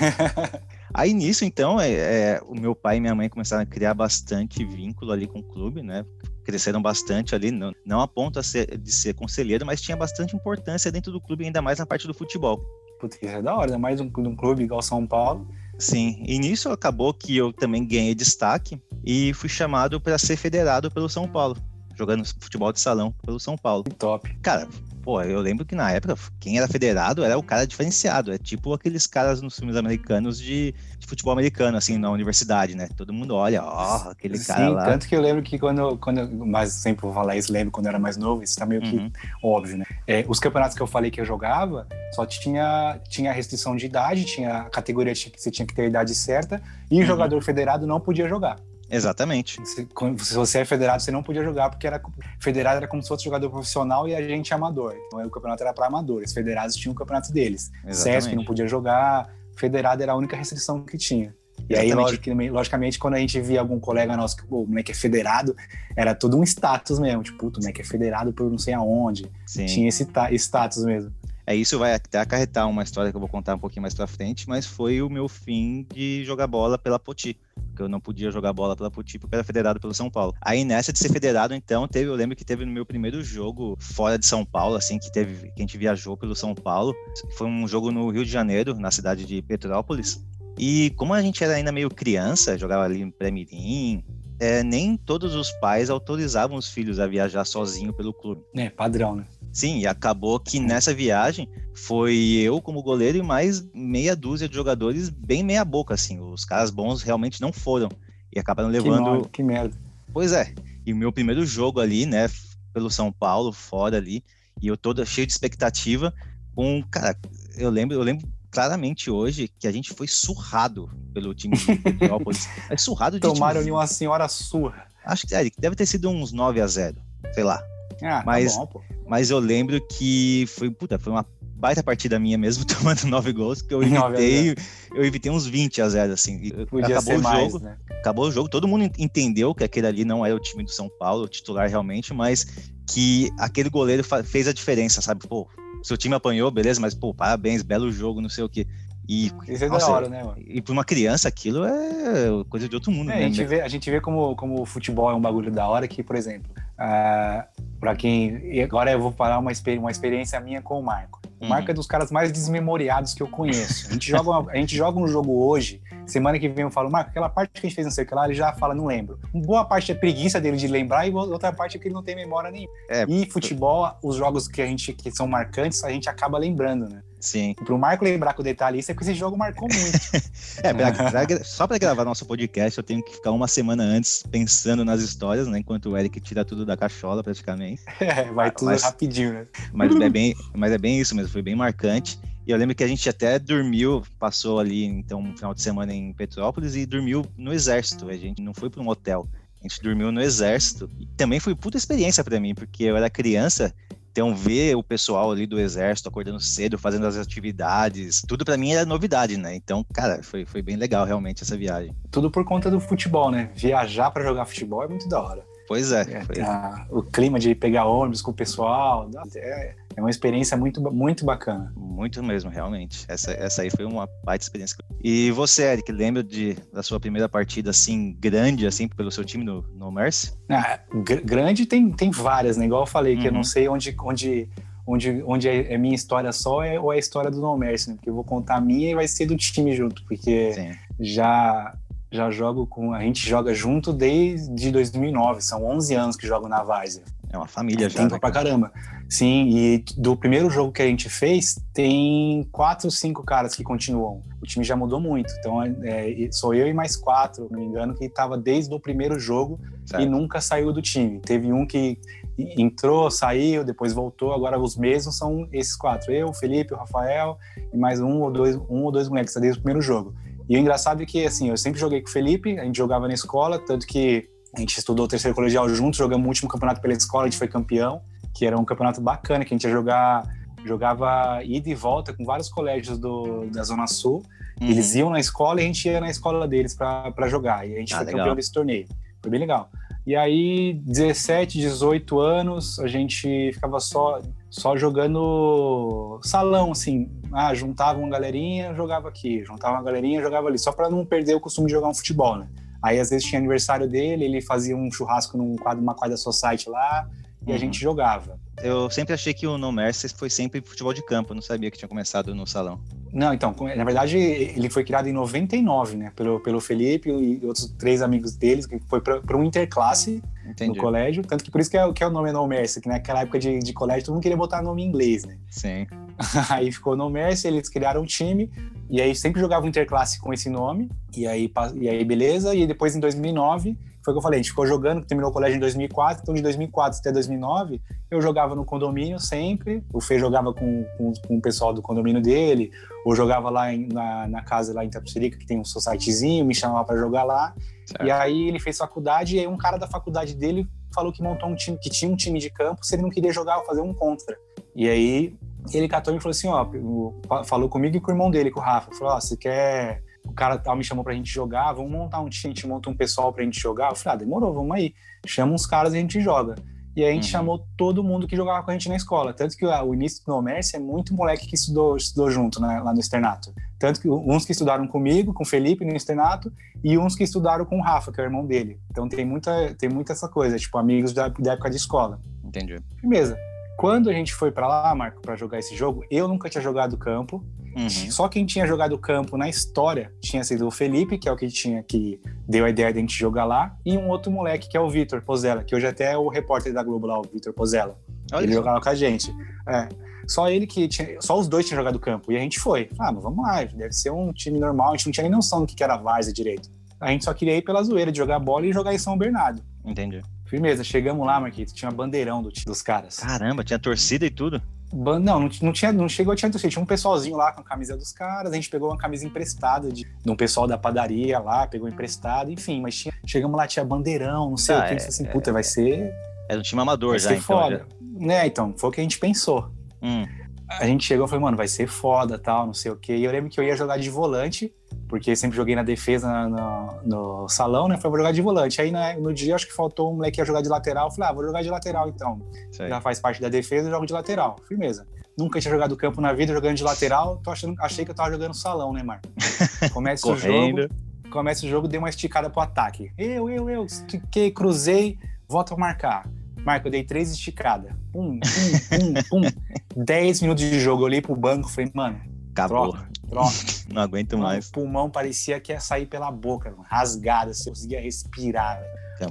Aí nisso, então, é, é, o meu pai e minha mãe começaram a criar bastante vínculo ali com o clube, né? Cresceram bastante ali, não, não a ponto de ser conselheiro, mas tinha bastante importância dentro do clube, ainda mais na parte do futebol. Putz, isso é da hora, ainda mais um, um clube igual São Paulo Sim, e nisso acabou que eu também ganhei destaque e fui chamado para ser federado pelo São Paulo, jogando futebol de salão pelo São Paulo. Top. Cara, pô, eu lembro que na época quem era federado era o cara diferenciado, é tipo aqueles caras nos filmes americanos de, de futebol americano, assim, na universidade, né? Todo mundo olha, ó, oh, aquele Sim, cara lá. tanto que eu lembro que quando, quando mas sempre vou falar isso, lembro quando eu era mais novo, isso tá meio que uhum. óbvio, né? É, os campeonatos que eu falei que eu jogava, só tinha, tinha restrição de idade, tinha a categoria que você tinha que ter a idade certa, e o uhum. jogador federado não podia jogar. Exatamente. Se, se, você é federado, você não podia jogar, porque era federado era como se fosse jogador profissional e a gente amador. Então o campeonato era para amadores. Federados tinham o campeonato deles. Exatamente. que não podia jogar, federado era a única restrição que tinha. E Exatamente. aí, logicamente, quando a gente via algum colega nosso que o moleque é federado, era todo um status mesmo. Tipo, o moleque é federado por não sei aonde. Sim. Tinha esse status mesmo. É, isso vai até acarretar uma história que eu vou contar um pouquinho mais pra frente, mas foi o meu fim de jogar bola pela Poti. Porque eu não podia jogar bola pela Poti porque era federado pelo São Paulo. Aí nessa de ser federado, então, teve, eu lembro que teve no meu primeiro jogo fora de São Paulo, assim, que teve, que a gente viajou pelo São Paulo. Foi um jogo no Rio de Janeiro, na cidade de Petrópolis. E como a gente era ainda meio criança, jogava ali em pré-mirim, é, nem todos os pais autorizavam os filhos a viajar sozinho pelo clube. É, padrão, né? Sim, e acabou que nessa viagem foi eu como goleiro e mais meia dúzia de jogadores bem meia boca, assim. Os caras bons realmente não foram e acabaram levando. Que, que merda. Pois é. E o meu primeiro jogo ali, né, pelo São Paulo, fora ali, e eu todo cheio de expectativa, com, cara, eu lembro, eu lembro claramente hoje que a gente foi surrado pelo time de Petrópolis. é surrado de Tomaram time... uma senhora surra. Acho que é, deve ter sido uns 9 a 0 sei lá. Ah, tá mas, tá bom, mas eu lembro que foi, puta, foi uma baita partida minha mesmo, tomando nove gols, que eu evitei, eu evitei uns 20 a 0 assim. Podia acabou o jogo, mais, né? acabou o jogo, todo mundo entendeu que aquele ali não era o time do São Paulo, o titular realmente, mas que aquele goleiro fez a diferença, sabe? Pô, seu time apanhou, beleza, mas pô, parabéns, belo jogo, não sei o quê. E, Isso é nossa, da hora, né, mano? E para uma criança aquilo é coisa de outro mundo, é, né? A gente vê, a gente vê como, como o futebol é um bagulho da hora que, por exemplo, uh, ah, para quem. E agora eu vou falar uma, uma experiência minha com o Marco. O uhum. Marco é dos caras mais desmemoriados que eu conheço. A gente, joga, uma, a gente joga um jogo hoje, semana que vem eu falo, Marco, aquela parte que a gente fez não sei o que lá, ele já fala, não lembro. Boa parte é preguiça dele de lembrar e outra parte é que ele não tem memória nenhuma. É, e futebol, os jogos que a gente que são marcantes, a gente acaba lembrando, né? Sim. Pro Marco lembrar com o detalhista é porque esse jogo marcou muito. é, pra, pra, só para gravar nosso podcast, eu tenho que ficar uma semana antes pensando nas histórias, né? Enquanto o Eric tira tudo da cachola, praticamente. É, vai tudo mas, rapidinho, né? Mas é, bem, mas é bem isso mesmo, foi bem marcante. E eu lembro que a gente até dormiu, passou ali, então, um final de semana em Petrópolis e dormiu no exército. A gente não foi para um hotel. A gente dormiu no exército. E também foi puta experiência para mim, porque eu era criança então, ver o pessoal ali do exército acordando cedo, fazendo as atividades, tudo para mim era novidade, né? Então, cara, foi, foi bem legal realmente essa viagem. Tudo por conta do futebol, né? Viajar para jogar futebol é muito da hora. Pois é. é a, o clima de pegar ônibus com o pessoal, é, é uma experiência muito, muito bacana. Muito mesmo, realmente. Essa, essa aí foi uma baita experiência. E você, Eric, lembra de, da sua primeira partida assim, grande, assim, pelo seu time no, no Mercy? Ah, gr grande tem, tem várias, né? Igual eu falei, uhum. que eu não uhum. sei onde, onde, onde, onde é, é minha história só é, ou é a história do No Mercy, né? Porque eu vou contar a minha e vai ser do time junto, porque Sim. já já jogo com a gente joga junto desde 2009, são 11 anos que jogo na Várzea. É uma família é já. Tempo né? pra caramba. Sim, e do primeiro jogo que a gente fez, tem quatro, cinco caras que continuam. O time já mudou muito. Então, é, é sou eu e mais quatro, não me engano, que estava desde o primeiro jogo certo. e nunca saiu do time. Teve um que entrou, saiu, depois voltou. Agora os mesmos são esses quatro: eu, o Felipe, o Rafael e mais um ou dois, um ou dois moleques desde o primeiro jogo. E o engraçado é que, assim, eu sempre joguei com o Felipe, a gente jogava na escola, tanto que a gente estudou o terceiro colegial juntos, jogamos o último campeonato pela escola, a gente foi campeão que era um campeonato bacana, que a gente ia jogar, jogava ida e volta com vários colégios do, da Zona Sul. Uhum. Eles iam na escola e a gente ia na escola deles para jogar. E a gente ah, foi legal. campeão desse torneio. Foi bem legal. E aí, 17, 18 anos, a gente ficava só, só jogando salão, assim. Ah, juntava uma galerinha, jogava aqui. Juntava uma galerinha, jogava ali. Só para não perder o costume de jogar um futebol, né? Aí, às vezes, tinha aniversário dele, ele fazia um churrasco num quadro, uma quadra society lá e uhum. a gente jogava. Eu sempre achei que o No Mercy foi sempre futebol de campo, não sabia que tinha começado no salão. Não, então, na verdade, ele foi criado em 99, né, pelo, pelo Felipe e outros três amigos deles, que foi para um interclasse Entendi. no colégio, tanto que por isso que é, que é o nome No Mercy, que naquela época de, de colégio todo mundo queria botar nome em inglês, né? Sim. aí ficou No Mercy, eles criaram um time, e aí sempre jogavam interclasse com esse nome, e aí, e aí beleza, e depois em 2009 foi o que eu falei, a gente ficou jogando, terminou o colégio em 2004, então de 2004 até 2009 eu jogava no condomínio sempre, o Fê jogava com, com, com o pessoal do condomínio dele, ou jogava lá em, na, na, casa lá em Tapicerica, que tem um societyzinho, me chamava para jogar lá, certo. e aí ele fez faculdade, e aí um cara da faculdade dele falou que montou um time, que tinha um time de campo, se ele não queria jogar, fazer um contra. E aí ele catou e falou assim, ó, falou comigo e com o irmão dele, com o Rafa, falou, ó, você quer o cara tal me chamou pra gente jogar, vamos montar um time, a gente monta um pessoal pra gente jogar. Eu falei, ah, demorou, vamos aí. Chama uns caras e a gente joga. E aí a gente uhum. chamou todo mundo que jogava com a gente na escola. Tanto que o início do comércio é muito moleque que estudou, estudou junto né, lá no externato. Tanto que uns que estudaram comigo, com o Felipe no externato, e uns que estudaram com o Rafa, que é o irmão dele. Então tem muita, tem muita essa coisa, tipo, amigos da, da época de escola. Entendi. Firmeza. Quando a gente foi para lá, Marco, para jogar esse jogo, eu nunca tinha jogado campo. Uhum. Só quem tinha jogado campo na história tinha sido o Felipe, que é o que tinha que deu a ideia de a gente jogar lá, e um outro moleque que é o Vitor Pozella, que hoje até é o repórter da Globo lá, o Vitor Pozella. Olha ele isso. jogava com a gente. É. Só ele que tinha, só os dois tinham jogado campo. E a gente foi. Ah, mas vamos lá, deve ser um time normal. A gente não tinha nem noção do que era várzea direito. A gente só queria ir pela zoeira de jogar bola e jogar em São Bernardo. Entendi. Firmeza, chegamos lá, Marquito, tinha bandeirão do, dos caras. Caramba, tinha torcida e tudo? Não, não, não, tinha, não chegou a tinha tinha um pessoalzinho lá com a camisa dos caras, a gente pegou uma camisa emprestada de, de um pessoal da padaria lá, pegou emprestado, enfim, mas tinha, chegamos lá, tinha bandeirão, não sei ah, o que, é, assim, puta, é, vai ser... É um time amador vai já, ser então. Foda. Já. Né, então, foi o que a gente pensou. Hum. A gente chegou e falou, mano, vai ser foda, tal, não sei o quê, e eu lembro que eu ia jogar de volante, porque sempre joguei na defesa no, no salão, né? Falei, vou jogar de volante. Aí né, no dia acho que faltou um moleque ia jogar de lateral. Falei, ah, vou jogar de lateral então. Sei. Já faz parte da defesa, jogo de lateral. Firmeza. Nunca tinha jogado campo na vida, jogando de lateral. Tô achando, achei que eu tava jogando salão, né, Marco? Começa o jogo. Começa o jogo, dei uma esticada pro ataque. Eu, eu, eu, estiquei, cruzei, volto a marcar. Marco, eu dei três esticadas. Pum, pum, pum, pum. Dez minutos de jogo, eu olhei pro banco, falei, mano, Acabou. Troca, troca. Não aguento mano, mais. O pulmão parecia que ia sair pela boca, rasgado, assim, eu conseguia respirar.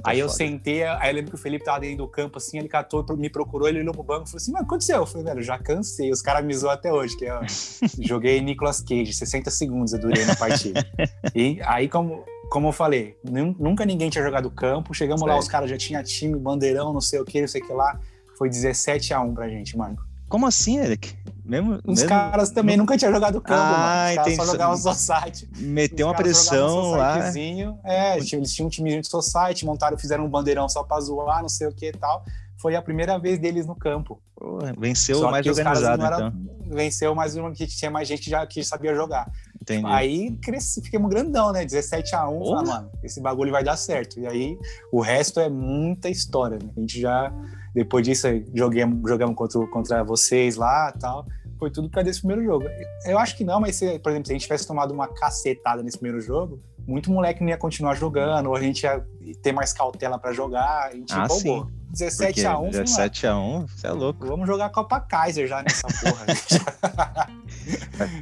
aí eu sentei, aí eu lembro que o Felipe tava dentro do campo, assim, ele catou, me procurou, ele olhou pro banco e falou assim, mano, aconteceu? Eu falei, velho, já cansei, os caras me zoam até hoje, que eu joguei Nicolas Cage, 60 segundos eu durei na partida. e aí, como, como eu falei, nunca ninguém tinha jogado campo, chegamos lá, os caras já tinham time, bandeirão, não sei o que, não sei o que lá, foi 17 a 1 pra gente, mano. Como assim, Eric? Mesmo, Os mesmo... caras também nunca tinham jogado campo, ah, mano. Os só jogavam society. Meteu uma pressão lá. É, eles tinham um time de society, montaram, fizeram um bandeirão só pra zoar, não sei o que e tal. Foi a primeira vez deles no campo. Pô, venceu só mais organizado, então. Venceu mais uma que tinha mais gente já que sabia jogar. Entendi. Aí cresci, fiquemos grandão, né? 17 a 1 oh. mano, esse bagulho vai dar certo. E aí o resto é muita história, né? A gente já depois disso, joguemos, jogamos contra, contra vocês lá tal. Foi tudo para desse primeiro jogo. Eu acho que não, mas se, por exemplo, se a gente tivesse tomado uma cacetada nesse primeiro jogo, muito moleque não ia continuar jogando, ou a gente ia ter mais cautela para jogar. A gente ah. Sim. 17 a 1 17 a 1 você é louco. Vamos jogar Copa Kaiser já nessa porra.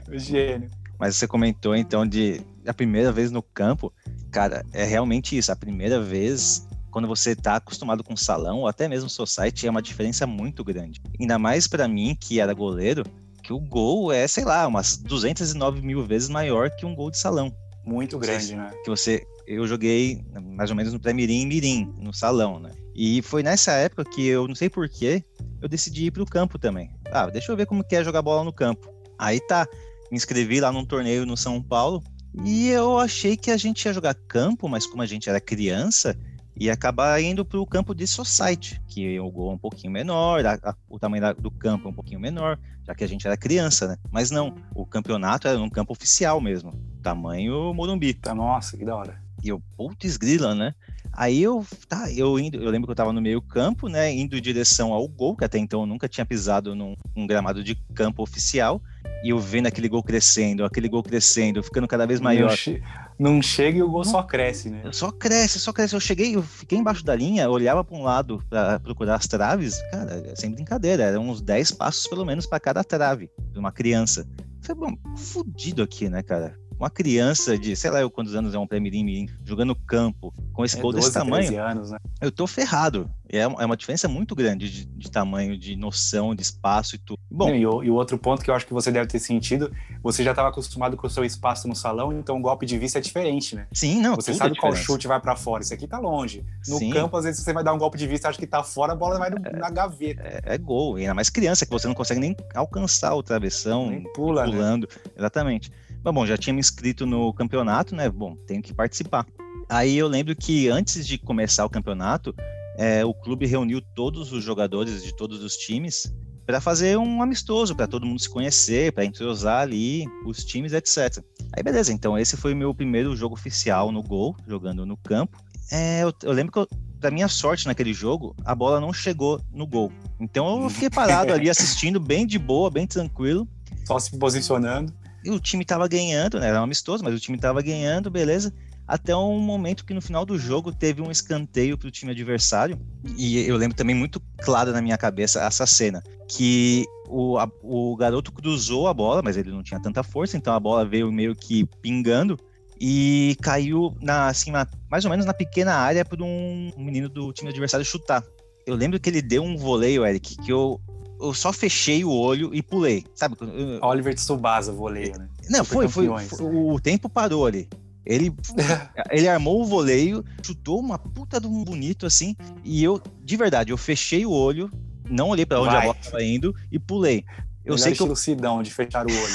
Gênio. Mas você comentou então de a primeira vez no campo. Cara, é realmente isso. A primeira vez quando você está acostumado com salão, ou até mesmo society, é uma diferença muito grande. Ainda mais para mim, que era goleiro, que o gol é, sei lá, umas 209 mil vezes maior que um gol de salão. Muito grande, né? Que você, eu joguei mais ou menos no pré-mirim mirim, no salão, né? E foi nessa época que eu não sei porquê, eu decidi ir para o campo também. Ah, deixa eu ver como que é jogar bola no campo. Aí tá, me inscrevi lá num torneio no São Paulo e eu achei que a gente ia jogar campo, mas como a gente era criança, e acabar indo para o campo de society, que o gol é um pouquinho menor, a, a, o tamanho da, do campo é um pouquinho menor, já que a gente era criança, né? Mas não, o campeonato era um campo oficial mesmo, tamanho Morumbi. Tá, nossa, que da hora. E eu, putz grila, né? Aí eu, tá, eu indo, eu lembro que eu tava no meio campo, né, indo em direção ao gol, que até então eu nunca tinha pisado num um gramado de campo oficial, e eu vendo aquele gol crescendo, aquele gol crescendo, ficando cada vez maior. Não, che não chega e o gol não, só cresce, né? Só cresce, só cresce. Eu cheguei, eu fiquei embaixo da linha, olhava para um lado para procurar as traves, cara, sem brincadeira, eram uns 10 passos pelo menos para cada trave de uma criança. falei, bom, fudido aqui, né, cara? Uma criança de, sei lá, eu quantos anos é um pré-mirim jogando campo com esse é gol 12, desse tamanho, anos, né? eu tô ferrado. É, é uma diferença muito grande de, de tamanho, de noção, de espaço e tudo. Bom, e o, e o, outro ponto que eu acho que você deve ter sentido, você já estava acostumado com o seu espaço no salão, então o golpe de vista é diferente, né? Sim, não. Você sabe é qual chute vai para fora. Isso aqui tá longe. No Sim. campo, às vezes você vai dar um golpe de vista, acha que tá fora, a bola vai no, é, na gaveta. É, é, gol. E ainda mais criança, que você não consegue nem alcançar o travessão, nem pula, né? pulando. Né? Exatamente. Mas bom, já tinha me inscrito no campeonato, né? Bom, tenho que participar. Aí eu lembro que antes de começar o campeonato, é, o clube reuniu todos os jogadores de todos os times para fazer um amistoso, para todo mundo se conhecer, para entrosar ali os times, etc. Aí beleza, então esse foi o meu primeiro jogo oficial no gol, jogando no campo. É, eu, eu, lembro que, eu, pra minha sorte naquele jogo, a bola não chegou no gol. Então eu fiquei parado ali assistindo, bem de boa, bem tranquilo. Só se posicionando. E o time tava ganhando, né? Era um amistoso, mas o time tava ganhando, beleza. Até um momento que no final do jogo teve um escanteio pro time adversário. E eu lembro também muito claro na minha cabeça essa cena. Que o, a, o garoto cruzou a bola, mas ele não tinha tanta força, então a bola veio meio que pingando e caiu na, assim, na, mais ou menos na pequena área para um, um menino do time adversário chutar. Eu lembro que ele deu um voleio, Eric, que eu, eu só fechei o olho e pulei, sabe? Oliver Tsubasa voleio, né? Não, foi, foi, foi, o tempo parou ali. Ele, ele armou o voleio, chutou uma puta de um bonito assim, e eu, de verdade, eu fechei o olho, não olhei para onde Vai. a bola estava indo e pulei. Eu Melhor sei que eu... Sidão, de fechar o olho.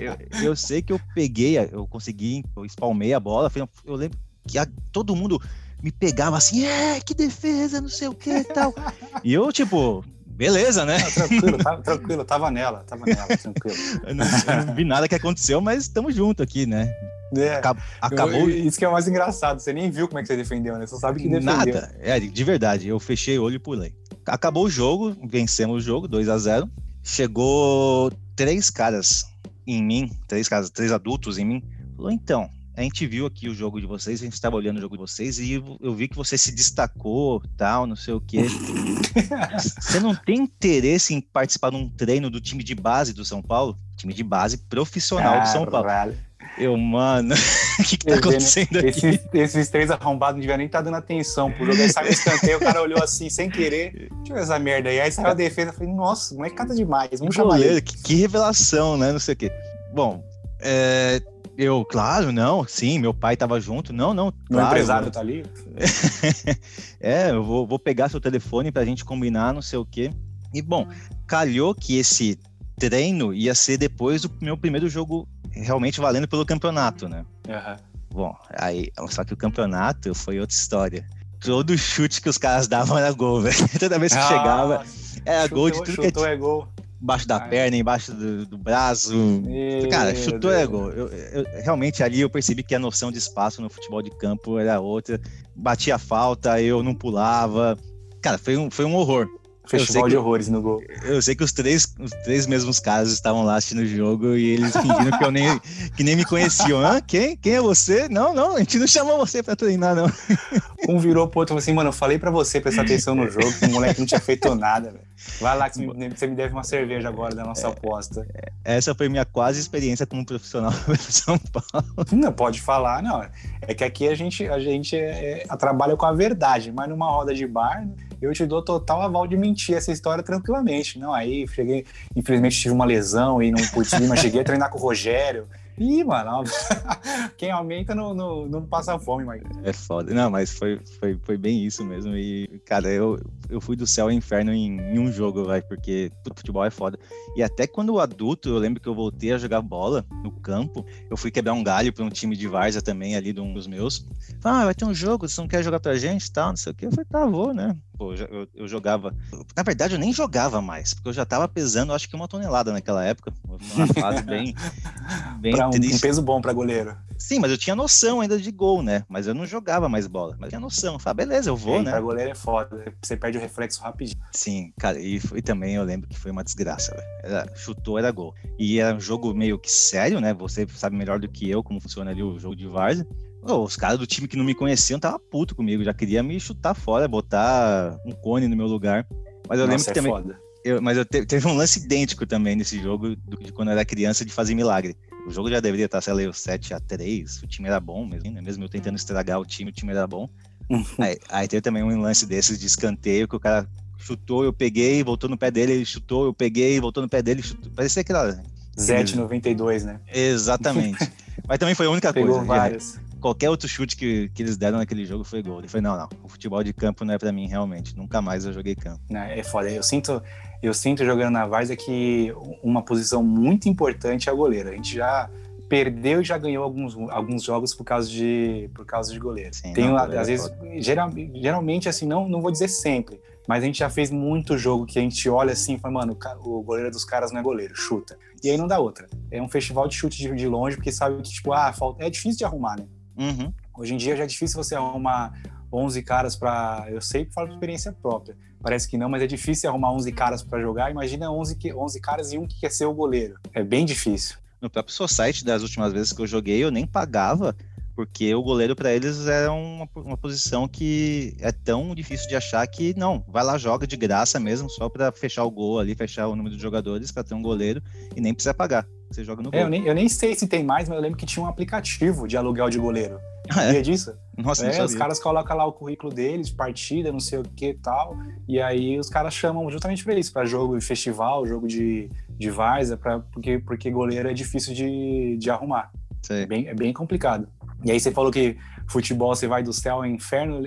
eu, eu, sei que eu peguei, eu consegui, eu espalmei a bola. Eu lembro que a, todo mundo me pegava assim, é, que defesa, não sei o que e tal. e eu, tipo, beleza, né? Ah, tranquilo, tava, tá, tranquilo, tava nela, tava nela, tranquilo. eu, não, eu não vi nada que aconteceu, mas estamos juntos aqui, né? É, acabou. isso que é o mais engraçado, você nem viu como é que você defendeu, né? Você sabe que defendeu. Nada, é, de verdade, eu fechei o olho e pulei. Acabou o jogo, vencemos o jogo, 2 a 0 Chegou três caras em mim, três caras, três adultos em mim. Falou, então, a gente viu aqui o jogo de vocês, a gente estava olhando o jogo de vocês e eu vi que você se destacou, tal, não sei o quê. você não tem interesse em participar de um treino do time de base do São Paulo? Time de base profissional do São Paulo. Eu, mano, o que, que tá acontecendo aqui? Esses, esses três arrombados não deviam nem estar tá dando atenção pro jogo. Aí saiu escanteio, o cara olhou assim, sem querer. Deixa eu ver essa merda aí. Aí saiu a defesa, eu falei, nossa, não é cata demais, vamos chamar ele. Que, que, revelação, né? Não sei o quê. Bom, é, eu, claro, não, sim, meu pai tava junto. Não, não. Claro, o empresário tá ali? é, eu vou, vou pegar seu telefone pra gente combinar, não sei o quê. E, bom, calhou que esse treino ia ser depois do meu primeiro jogo realmente valendo pelo campeonato, né? Uhum. Bom, aí, só que o campeonato foi outra história. Todo chute que os caras davam era gol, velho. Toda vez que ah, chegava, era chutou, gol de tudo chutou que é gol. Embaixo da Ai. perna, embaixo do, do braço. Cara, chutou é gol. Eu, eu, realmente ali eu percebi que a noção de espaço no futebol de campo era outra. Batia falta, eu não pulava. Cara, foi um, foi um horror. Festival de horrores no gol. Eu sei que os três, os três mesmos caras estavam lá assistindo o jogo e eles fingindo que eu nem, que nem me conheciam. Hã? Quem? Quem é você? Não, não, a gente não chamou você pra treinar, não. Um virou pro outro e falou assim, mano, eu falei pra você prestar atenção no jogo, que o moleque não tinha feito nada, velho. Vai lá que você me deve uma cerveja agora da nossa é, aposta. Essa foi minha quase experiência como profissional do São Paulo. Não, pode falar, não. É que aqui a gente, a gente é, é, trabalha com a verdade, mas numa roda de bar eu te dou total aval de mentir essa história tranquilamente. Não, aí cheguei, infelizmente tive uma lesão e não pude ir, mas cheguei a treinar com o Rogério. Ih, mano, quem aumenta não, não, não passa fome, mas. É foda. Não, mas foi, foi, foi bem isso mesmo. E, cara, eu, eu fui do céu ao inferno em, em um jogo, vai, porque futebol é foda. E até quando adulto, eu lembro que eu voltei a jogar bola no campo, eu fui quebrar um galho para um time de Várzea também, ali de um dos meus. Ah, vai ter um jogo, você não quer jogar pra gente tal, não sei o que. Eu falei, tá, vou, né? Pô, eu, eu jogava. Na verdade, eu nem jogava mais, porque eu já tava pesando, acho que uma tonelada naquela época. Uma fase bem. bem um, um, peso bom para goleiro. Sim, mas eu tinha noção ainda de gol, né? Mas eu não jogava mais bola. Mas tinha noção. Falei, beleza, eu vou, né? Pra goleiro é foda. Você perde o reflexo rapidinho. Sim, cara, e, foi, também eu lembro que foi uma desgraça, Era, chutou, era gol. E era um jogo meio que sério, né? Você sabe melhor do que eu como funciona ali o jogo de várzea. Oh, os caras do time que não me conheciam tava puto comigo, já queria me chutar fora, botar um cone no meu lugar. Mas eu Nossa, lembro que é também. Foda. Eu, mas eu te, teve um lance idêntico também nesse jogo, do, de quando eu era criança, de fazer milagre. O jogo já deveria estar, sei lá, 7x3, o time era bom mesmo, né? mesmo eu tentando estragar o time, o time era bom. aí, aí teve também um lance desses de escanteio que o cara chutou, eu peguei, voltou no pé dele, ele chutou, eu peguei, voltou no pé dele, chutou. Parecia aquela. Zete 92, né? Exatamente. Mas também foi a única Pegou coisa. Várias qualquer outro chute que, que eles deram naquele jogo foi gol. Ele falei, não, não, o futebol de campo não é para mim realmente. Nunca mais eu joguei campo. É foda. Eu sinto, eu sinto jogando na Várzea que uma posição muito importante é a goleira. A gente já perdeu e já ganhou alguns, alguns jogos por causa de, por causa de goleiro. Sim, Tem, não, às é vezes, geral, geralmente, assim, não, não vou dizer sempre, mas a gente já fez muito jogo que a gente olha assim e fala, mano, o goleiro dos caras não é goleiro, chuta. E aí não dá outra. É um festival de chute de, de longe, porque sabe que, tipo, ah, falta... é difícil de arrumar, né? Uhum. Hoje em dia já é difícil você arrumar 11 caras para. Eu sei que falo de experiência própria. Parece que não, mas é difícil arrumar 11 caras para jogar. Imagina 11, 11 caras e um que quer ser o goleiro. É bem difícil. No próprio Society, das últimas vezes que eu joguei, eu nem pagava Porque o goleiro para eles é uma, uma posição que é tão difícil de achar que não, vai lá, joga de graça mesmo, só para fechar o gol ali, fechar o número de jogadores para ter um goleiro e nem precisa pagar. Você joga no gol. É, eu, nem, eu nem sei se tem mais, mas eu lembro que tinha um aplicativo de aluguel de goleiro. Ah, é? disso? Nossa, é, os caras colocam lá o currículo deles, partida, não sei o que tal. E aí os caras chamam justamente para isso, para jogo de festival, jogo de, de pra, porque, porque goleiro é difícil de, de arrumar. É bem, é bem complicado. E aí você falou que futebol você vai do céu ao inferno,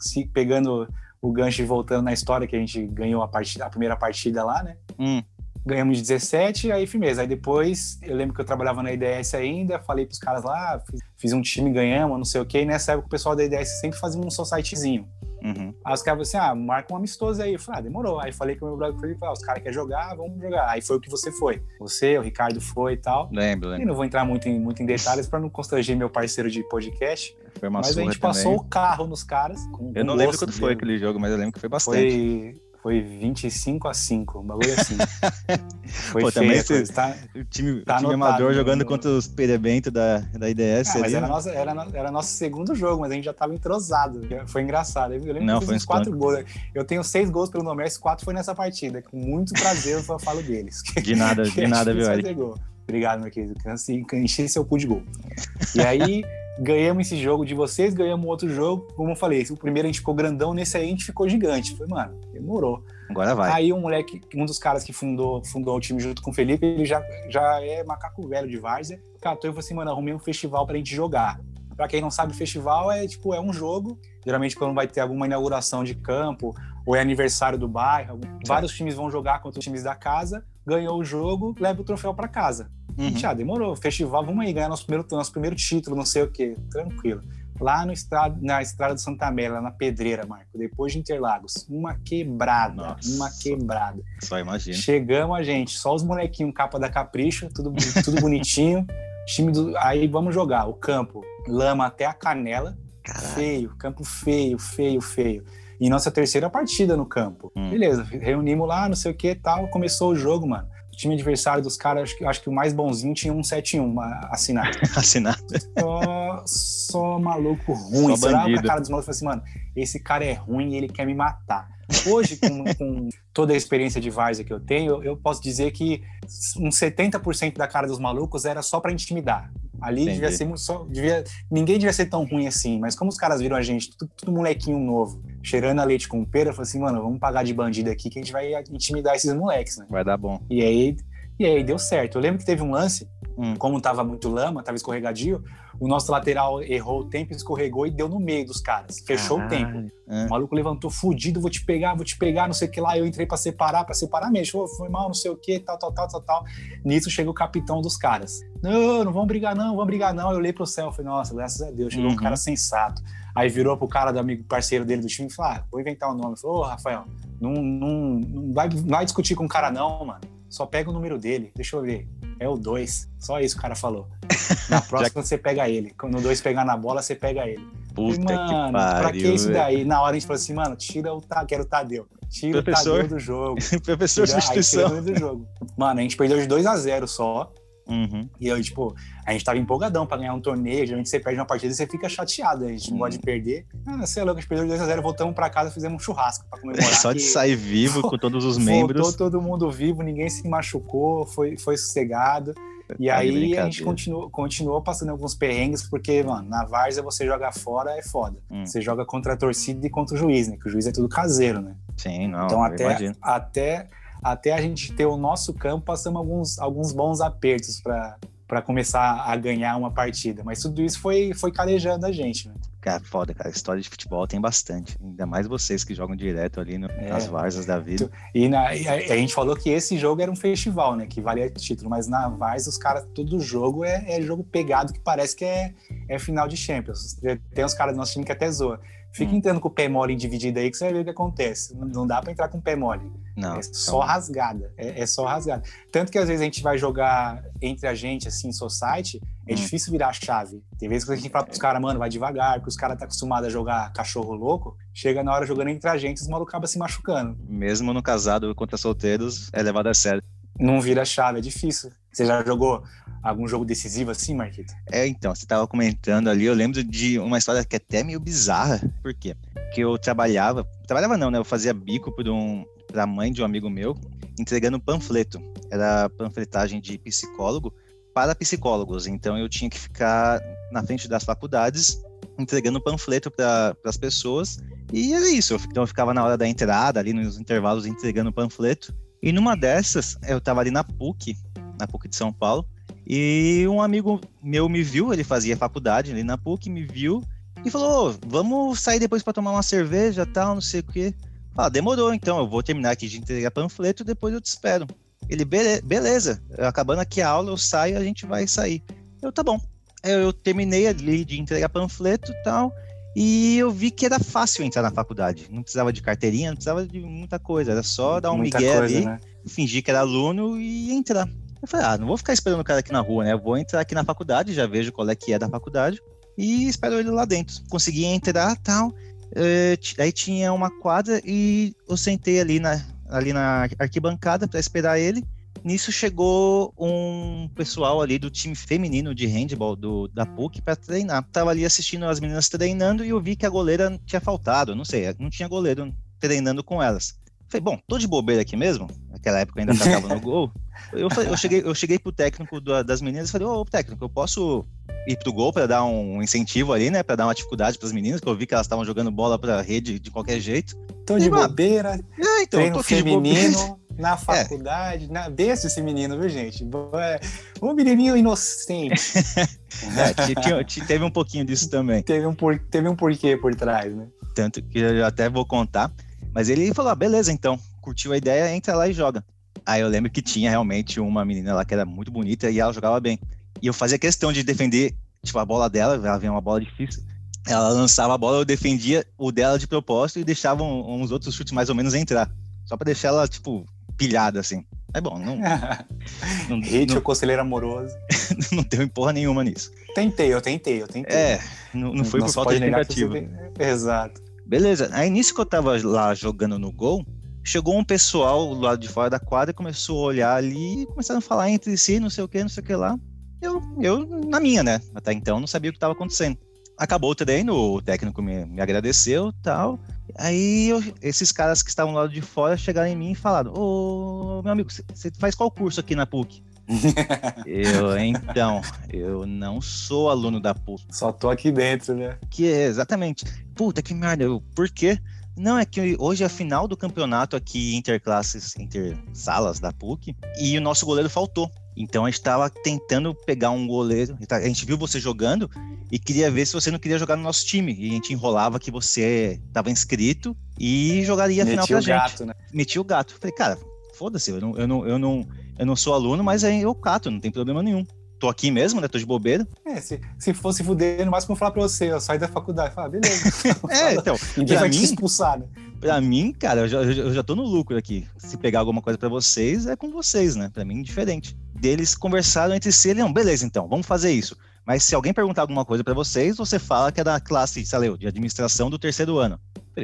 se pegando o gancho e voltando na história que a gente ganhou a, partida, a primeira partida lá, né? Hum ganhamos 17, aí firmeza. Aí depois, eu lembro que eu trabalhava na IDS ainda, falei pros caras lá, fiz, fiz um time, ganhamos, não sei o quê, e nessa época o pessoal da IDS sempre fazia um societyzinho. Uhum. Aí os caras falaram assim, ah, marca um amistoso aí. Eu falei, ah, demorou. Aí falei com o meu brother, falei, ah, os caras querem jogar, vamos jogar. Aí foi o que você foi. Você, o Ricardo foi e tal. Lembro, lembro. E não vou entrar muito em, muito em detalhes para não constranger meu parceiro de podcast. Foi uma mas a gente passou o carro nos caras. Eu não lembro quando foi aquele jogo, mas eu lembro que foi bastante. Foi foi 25 a 5, um bagulho assim. Foi Pô, também esse, tá, o time, tá o time amador jogando contra os perebento da, da IDS. Ah, mas era, nossa, era, era nosso segundo jogo, mas a gente já tava entrosado. Foi engraçado. Eu lembro Não, que foi uns quatro gols. Eu tenho seis gols pelo esses quatro foi nessa partida. Com muito prazer eu falo deles. De nada, de nada, viu, Eric? Obrigado, meu querido. Enchi seu cu de gol. E aí ganhamos esse jogo de vocês, ganhamos outro jogo. Como eu falei, o primeiro a gente ficou grandão, nesse aí a gente ficou gigante. Foi, mano, demorou. Agora vai. Aí um moleque, um dos caras que fundou, fundou o time junto com o Felipe, ele já, já é macaco velho de Várzea. Catou e falou assim, mano, arrumei um festival pra gente jogar. Pra quem não sabe, festival é tipo, é um jogo. Geralmente quando vai ter alguma inauguração de campo ou é aniversário do bairro, vários times vão jogar contra os times da casa, ganhou o jogo, leva o troféu para casa. Uhum. Já demorou, festival, vamos aí ganhar nosso primeiro, nosso primeiro título, não sei o quê, tranquilo. Lá no estrada, na estrada de Santa Amélia, na Pedreira, Marco, depois de Interlagos, uma quebrada, Nossa. uma quebrada. Só imagina. Chegamos a gente, só os molequinhos, capa da Capricho, tudo, tudo bonitinho. time do, aí vamos jogar, o campo, lama até a canela, Caralho. feio, campo feio, feio, feio. E nossa terceira partida no campo. Hum. Beleza, reunimos lá, não sei o que tal, começou o jogo, mano time adversário dos caras, acho que, acho que o mais bonzinho tinha um 7-1 assinado. assinado. Só, só maluco ruim. Só Você pra cara dos malucos e assim, mano, esse cara é ruim e ele quer me matar. Hoje, com, com, toda a experiência de Varsa que eu tenho, eu posso dizer que uns 70% da cara dos malucos era só para intimidar. Ali Entendi. devia ser só, devia, ninguém devia ser tão ruim assim, mas como os caras viram a gente, tudo, tudo molequinho novo, cheirando a leite com pera, eu falei assim, mano, vamos pagar de bandido aqui que a gente vai intimidar esses moleques, né? Vai dar bom. E aí, e aí deu certo. Eu lembro que teve um lance, hum. como tava muito lama, tava escorregadio, o nosso lateral errou o tempo, escorregou e deu no meio dos caras. Fechou Caralho. o tempo. É. O maluco levantou fudido, vou te pegar, vou te pegar, não sei o que lá. Eu entrei para separar, para separar mesmo. Foi mal, não sei o que, tal, tal, tal, tal, tal. Nisso chega o capitão dos caras. Não, não vamos brigar não, vamos brigar não. Eu olhei pro céu, falei, nossa, graças a Deus, chegou uhum. um cara sensato. Aí virou pro cara do amigo parceiro dele do time e falou: ah, vou inventar o um nome. Falou, ô, Rafael, não, não, não, vai, não vai discutir com o cara, não, mano. Só pega o número dele. Deixa eu ver. É o 2. Só isso o cara falou. Na próxima você pega ele. Quando o 2 pegar na bola, você pega ele. Puta e, mano, que pariu, pra que isso daí? Na hora a gente falou assim, mano, tira o Tadeu, quero o Tadeu. Tira Professor. o Tadeu do jogo. Professor tira, substituição. do jogo. Mano, a gente perdeu de 2 a 0 só. Uhum. E eu, tipo, a gente tava empolgadão pra ganhar um torneio. Geralmente você perde uma partida e você fica chateado. A gente não uhum. pode perder. Ah, sei lá, a gente perdeu de 2x0, voltamos pra casa fizemos um churrasco pra comemorar. Só de sair vivo com todos os membros. Voltou todo mundo vivo, ninguém se machucou, foi, foi sossegado. E tá aí a gente continuou, continuou passando alguns perrengues, porque, mano, na Várzea você joga fora é foda. Hum. Você joga contra a torcida e contra o juiz, né? Que o juiz é tudo caseiro, né? Sim, não. Então até, até, até a gente ter o nosso campo, passamos alguns, alguns bons apertos para começar a ganhar uma partida. Mas tudo isso foi, foi calejando a gente, né? Cara, foda, cara. História de futebol tem bastante. Ainda mais vocês que jogam direto ali no, é, nas várzeas da vida. E, na, e, a, gente falou que esse jogo era um festival, né? Que valia título. Mas na Várzea, os caras, todo jogo é, é, jogo pegado que parece que é, é final de Champions. Tem uns caras do nosso time que até zoa. Fica hum. entrando com o pé mole em dividida aí que você vai ver o que acontece. Não, não dá para entrar com o pé mole. Não. É só então... rasgada. É, é, só rasgada. Tanto que às vezes a gente vai jogar entre a gente, assim, society, é hum. difícil virar a chave. Tem vezes que a gente fala pros caras, mano, vai devagar, porque os caras tá acostumado a jogar cachorro louco. Chega na hora jogando entre a gente, os malucos acabam se machucando. Mesmo no casado contra solteiros, é levado a sério. Não vira chave, é difícil. Você já jogou algum jogo decisivo assim, Marquito? É, então, você estava comentando ali, eu lembro de uma história que é até meio bizarra. Por quê? Que eu trabalhava, trabalhava não, né? Eu fazia bico para um, a mãe de um amigo meu, entregando panfleto. Era panfletagem de psicólogo para psicólogos. Então eu tinha que ficar na frente das faculdades entregando panfleto para as pessoas. E era isso. Então eu ficava na hora da entrada, ali nos intervalos, entregando panfleto. E numa dessas, eu estava ali na PUC, na PUC de São Paulo, e um amigo meu me viu, ele fazia faculdade ali na PUC, me viu e falou: vamos sair depois para tomar uma cerveja, tal, não sei o quê. Ah, demorou, então, eu vou terminar aqui de entregar panfleto, depois eu te espero. Ele, Bele beleza, acabando aqui a aula, eu saio a gente vai sair. Eu, tá bom. Eu terminei ali de entregar panfleto e tal, e eu vi que era fácil entrar na faculdade. Não precisava de carteirinha, não precisava de muita coisa, era só dar um muita migué coisa, ali, né? fingir que era aluno e entrar. Eu falei, ah, não vou ficar esperando o cara aqui na rua, né? Eu vou entrar aqui na faculdade, já vejo qual é que é da faculdade e espero ele lá dentro. Consegui entrar tal. Uh, aí tinha uma quadra e eu sentei ali na, ali na arquibancada para esperar ele. Nisso chegou um pessoal ali do time feminino de handball do, da PUC para treinar. Tava ali assistindo as meninas treinando e eu vi que a goleira tinha faltado, não sei, não tinha goleiro treinando com elas. Falei, bom, tô de bobeira aqui mesmo. Naquela época eu ainda tava no gol. Eu, eu, cheguei, eu cheguei pro técnico das meninas e falei, ô técnico, eu posso ir pro gol para dar um incentivo ali, né? Para dar uma dificuldade para as meninas, que eu vi que elas estavam jogando bola pra rede de qualquer jeito. Tô de bobeira. É, então, treino tô feminino. Na é. faculdade, é. na, desse esse menino, viu, gente? É, um menininho inocente. é, teve um pouquinho disso também. Teve um, por, teve um porquê por trás, né? Tanto que eu até vou contar. Mas ele falou: ah, beleza, então, curtiu a ideia, entra lá e joga. Aí eu lembro que tinha realmente uma menina lá que era muito bonita e ela jogava bem. E eu fazia questão de defender, tipo, a bola dela, ela vinha uma bola difícil. Ela lançava a bola, eu defendia o dela de propósito e deixava uns outros chutes mais ou menos entrar. Só pra deixar ela, tipo, pilhada, assim. É bom, não. não Hate o conselheiro amoroso. não deu porra nenhuma nisso. Tentei, eu tentei, eu tentei. É, não, não foi não por falta de negativa. Exato. Beleza. Aí nisso que eu tava lá jogando no gol, chegou um pessoal do lado de fora da quadra, começou a olhar ali e começaram a falar entre si, não sei o que, não sei o que lá. Eu, eu na minha, né? Até então não sabia o que estava acontecendo. Acabou o treino, o técnico me, me agradeceu tal. Aí eu, esses caras que estavam do lado de fora chegaram em mim e falaram: Ô meu amigo, você faz qual curso aqui na PUC? eu, então, eu não sou aluno da PUC. Só tô aqui dentro, né? Que é, exatamente. Puta que merda, eu, por quê? Não, é que hoje é a final do campeonato aqui interclasses, intersalas da PUC, e o nosso goleiro faltou. Então a gente estava tentando pegar um goleiro. A gente viu você jogando e queria ver se você não queria jogar no nosso time. E a gente enrolava que você estava inscrito e jogaria a final pra gente. Gato, né? Metia o gato. Falei, cara, foda-se, eu não, eu, não, eu, não, eu não sou aluno, mas aí eu cato, não tem problema nenhum. Tô aqui mesmo, né? Tô de bobeira. É, se, se fosse fuder, no máximo eu falar pra você, eu saí da faculdade. Fala, beleza. é, então. Ninguém vai mim, te expulsar, né? Pra mim, cara, eu já, eu já tô no lucro aqui. Se pegar alguma coisa para vocês, é com vocês, né? Pra mim, diferente. Deles conversaram entre si, não, beleza, então, vamos fazer isso. Mas se alguém perguntar alguma coisa para vocês, você fala que é da classe, sei lá, de administração do terceiro ano.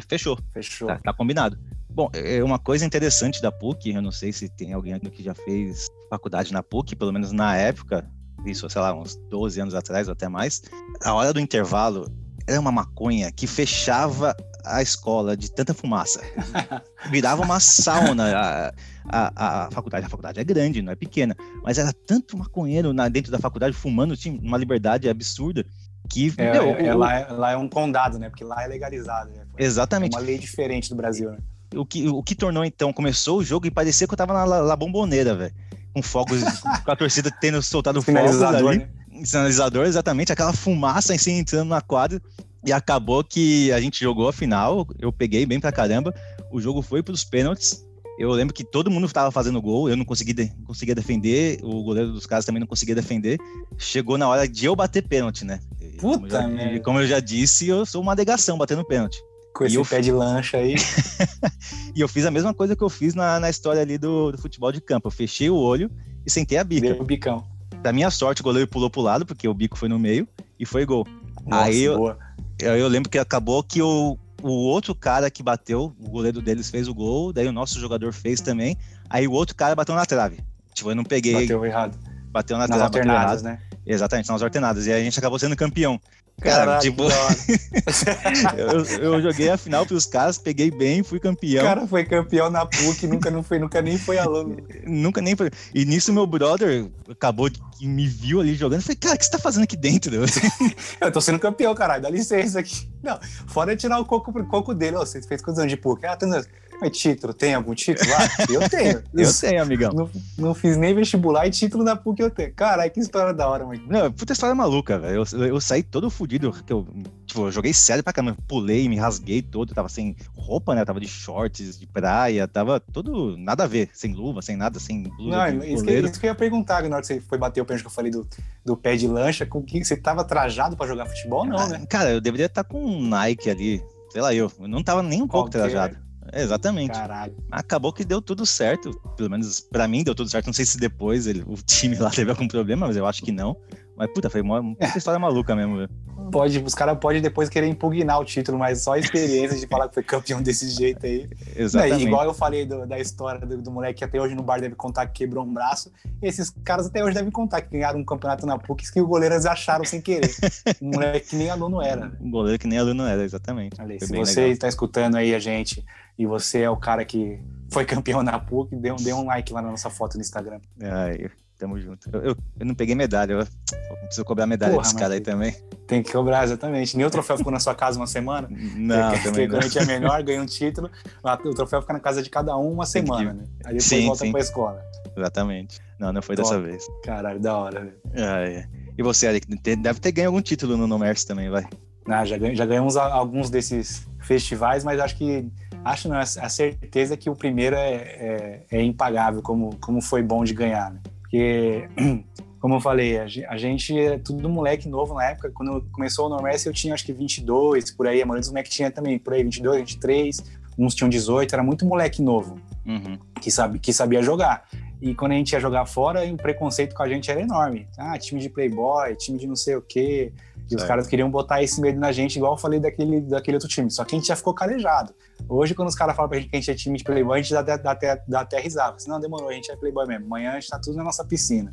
Fechou. Fechou. Tá, tá combinado. Bom, é uma coisa interessante da PUC, eu não sei se tem alguém aqui que já fez faculdade na PUC, pelo menos na época, isso, sei lá, uns 12 anos atrás ou até mais, a hora do intervalo era uma maconha que fechava a escola de tanta fumaça. Virava uma sauna. A, a, a, faculdade, a faculdade é grande, não é pequena, mas era tanto maconheiro na, dentro da faculdade fumando, tinha uma liberdade absurda que é, meu, é, o, lá, é, lá, é, um condado, né? Porque lá é legalizado. Né? Exatamente. É uma lei diferente do Brasil, né? O que, o que tornou, então, começou o jogo e parecia que eu tava na La, La Bomboneira, velho. Com fogos, com a torcida tendo soltado fogos ali. Né? Sinalizador, exatamente. Aquela fumaça assim entrando na quadra. E acabou que a gente jogou a final. Eu peguei bem pra caramba. O jogo foi pros pênaltis. Eu lembro que todo mundo estava fazendo gol, eu não conseguia, de, conseguia defender, o goleiro dos caras também não conseguia defender. Chegou na hora de eu bater pênalti, né? Puta, como, eu já, como eu já disse, eu sou uma negação batendo pênalti. Com esse eu... pé de lancha aí. e eu fiz a mesma coisa que eu fiz na, na história ali do, do futebol de campo. Eu fechei o olho e sentei a bica. Deu o bicão. Da minha sorte, o goleiro pulou pro lado, porque o bico foi no meio, e foi gol. Nossa, aí eu, eu, eu lembro que acabou que o, o outro cara que bateu, o goleiro deles fez o gol, daí o nosso jogador fez também, aí o outro cara bateu na trave. Tipo, eu não peguei. Bateu errado. Bateu na Nas alternadas, né? Exatamente, nas alternadas. E aí a gente acabou sendo campeão. Cara, que da hora. eu, eu joguei a final pros caras, peguei bem, fui O campeão. cara foi campeão na PUC, nunca, não foi, nunca nem foi aluno. Nunca nem foi. E nisso meu brother acabou de e me viu ali jogando. Eu falei, cara, o que você tá fazendo aqui dentro? Eu tô sendo campeão, caralho, dá licença aqui. Não, fora tirar o coco pro coco dele. Ô, você fez quantos anos de PUC? Ah, tantos anos. Mas título, tem algum título lá? Eu tenho. Eu tenho, amigão. Não, não fiz nem vestibular e título na PUC eu tenho. Caralho, que história da hora, mano. Não, puta história maluca, velho. Eu, eu saí todo fudido. Que eu, tipo, eu joguei sério pra caramba. Pulei, me rasguei todo. Tava sem roupa, né? Tava de shorts, de praia. Tava todo nada a ver. Sem luva, sem nada, sem blusa. Não, isso que, isso que eu ia perguntar na hora que você foi bater o pênalti que eu falei do, do pé de lancha. Com que você tava trajado pra jogar futebol? Não, Ah, né? Cara, eu deveria estar com um Nike ali. Sei lá, eu. Eu não tava nem um pouco Qualquer. trajado. É, exatamente. Caralho. Acabou que deu tudo certo. Pelo menos pra mim deu tudo certo. Não sei se depois ele- o time lá teve algum problema, mas eu acho que não. Mas puta, foi uma, puta história maluca mesmo, velho. Pode, os caras podem depois querer impugnar o título, mas só a experiência de falar que foi campeão desse jeito aí. Exatamente. igual eu falei do- da história do, do moleque que até hoje no bar deve contar que quebrou um braço. Esses caras até hoje devem contar que ganharam um campeonato na PUC que os goleiros acharam sem querer. Um moleque que nem aluno era. Um goleiro que nem aluno era, exatamente. Se você está escutando aí a gente e você é o cara que foi campeão na PUC, dê um, dê um like lá na nossa foto no Instagram. Ai, tamo junto. Eu, eu, eu não peguei medalha, eu preciso cobrar medalha Porra, desse cara aí que- também. Tem que cobrar, exatamente. Nem o troféu ficou na sua casa uma semana. Não, Porque também não. quando a gente é menor, ganha um título, o troféu fica na casa de cada um uma Tem que- semana, né? Aí depois Sim, volta sim. pra escola. Exatamente. Não, não foi Top. dessa vez. Caralho, da hora, velho. Ai, E você, Eric, deve ter ganho algum título no Nomerce também, vai. Ah, já, já ganhamos alguns desses festivais, mas acho que. Acho não, a certeza é que o primeiro é, é, é impagável, como, como foi bom de ganhar, né? Porque, como eu falei, a, ge- a gente era tudo moleque novo na época. Quando começou o Normesse, eu tinha acho que 22, por aí. A maioria dos moleques tinha também por aí 22, 23. Uns tinham 18, era muito moleque novo Uhum. que, sabe, que sabia jogar. E quando a gente ia jogar fora, o preconceito com a gente era enorme. Ah, time de playboy, time de não sei o quê. E os Certo. caras queriam botar esse medo na gente, igual eu falei daquele, daquele outro time. Só que a gente já ficou calejado. Hoje, quando os caras falam pra gente que a gente é time de playboy, a gente dá, dá, dá até, dá até risada. Assim, não, demorou, a gente é playboy mesmo. Amanhã a gente tá tudo na nossa piscina.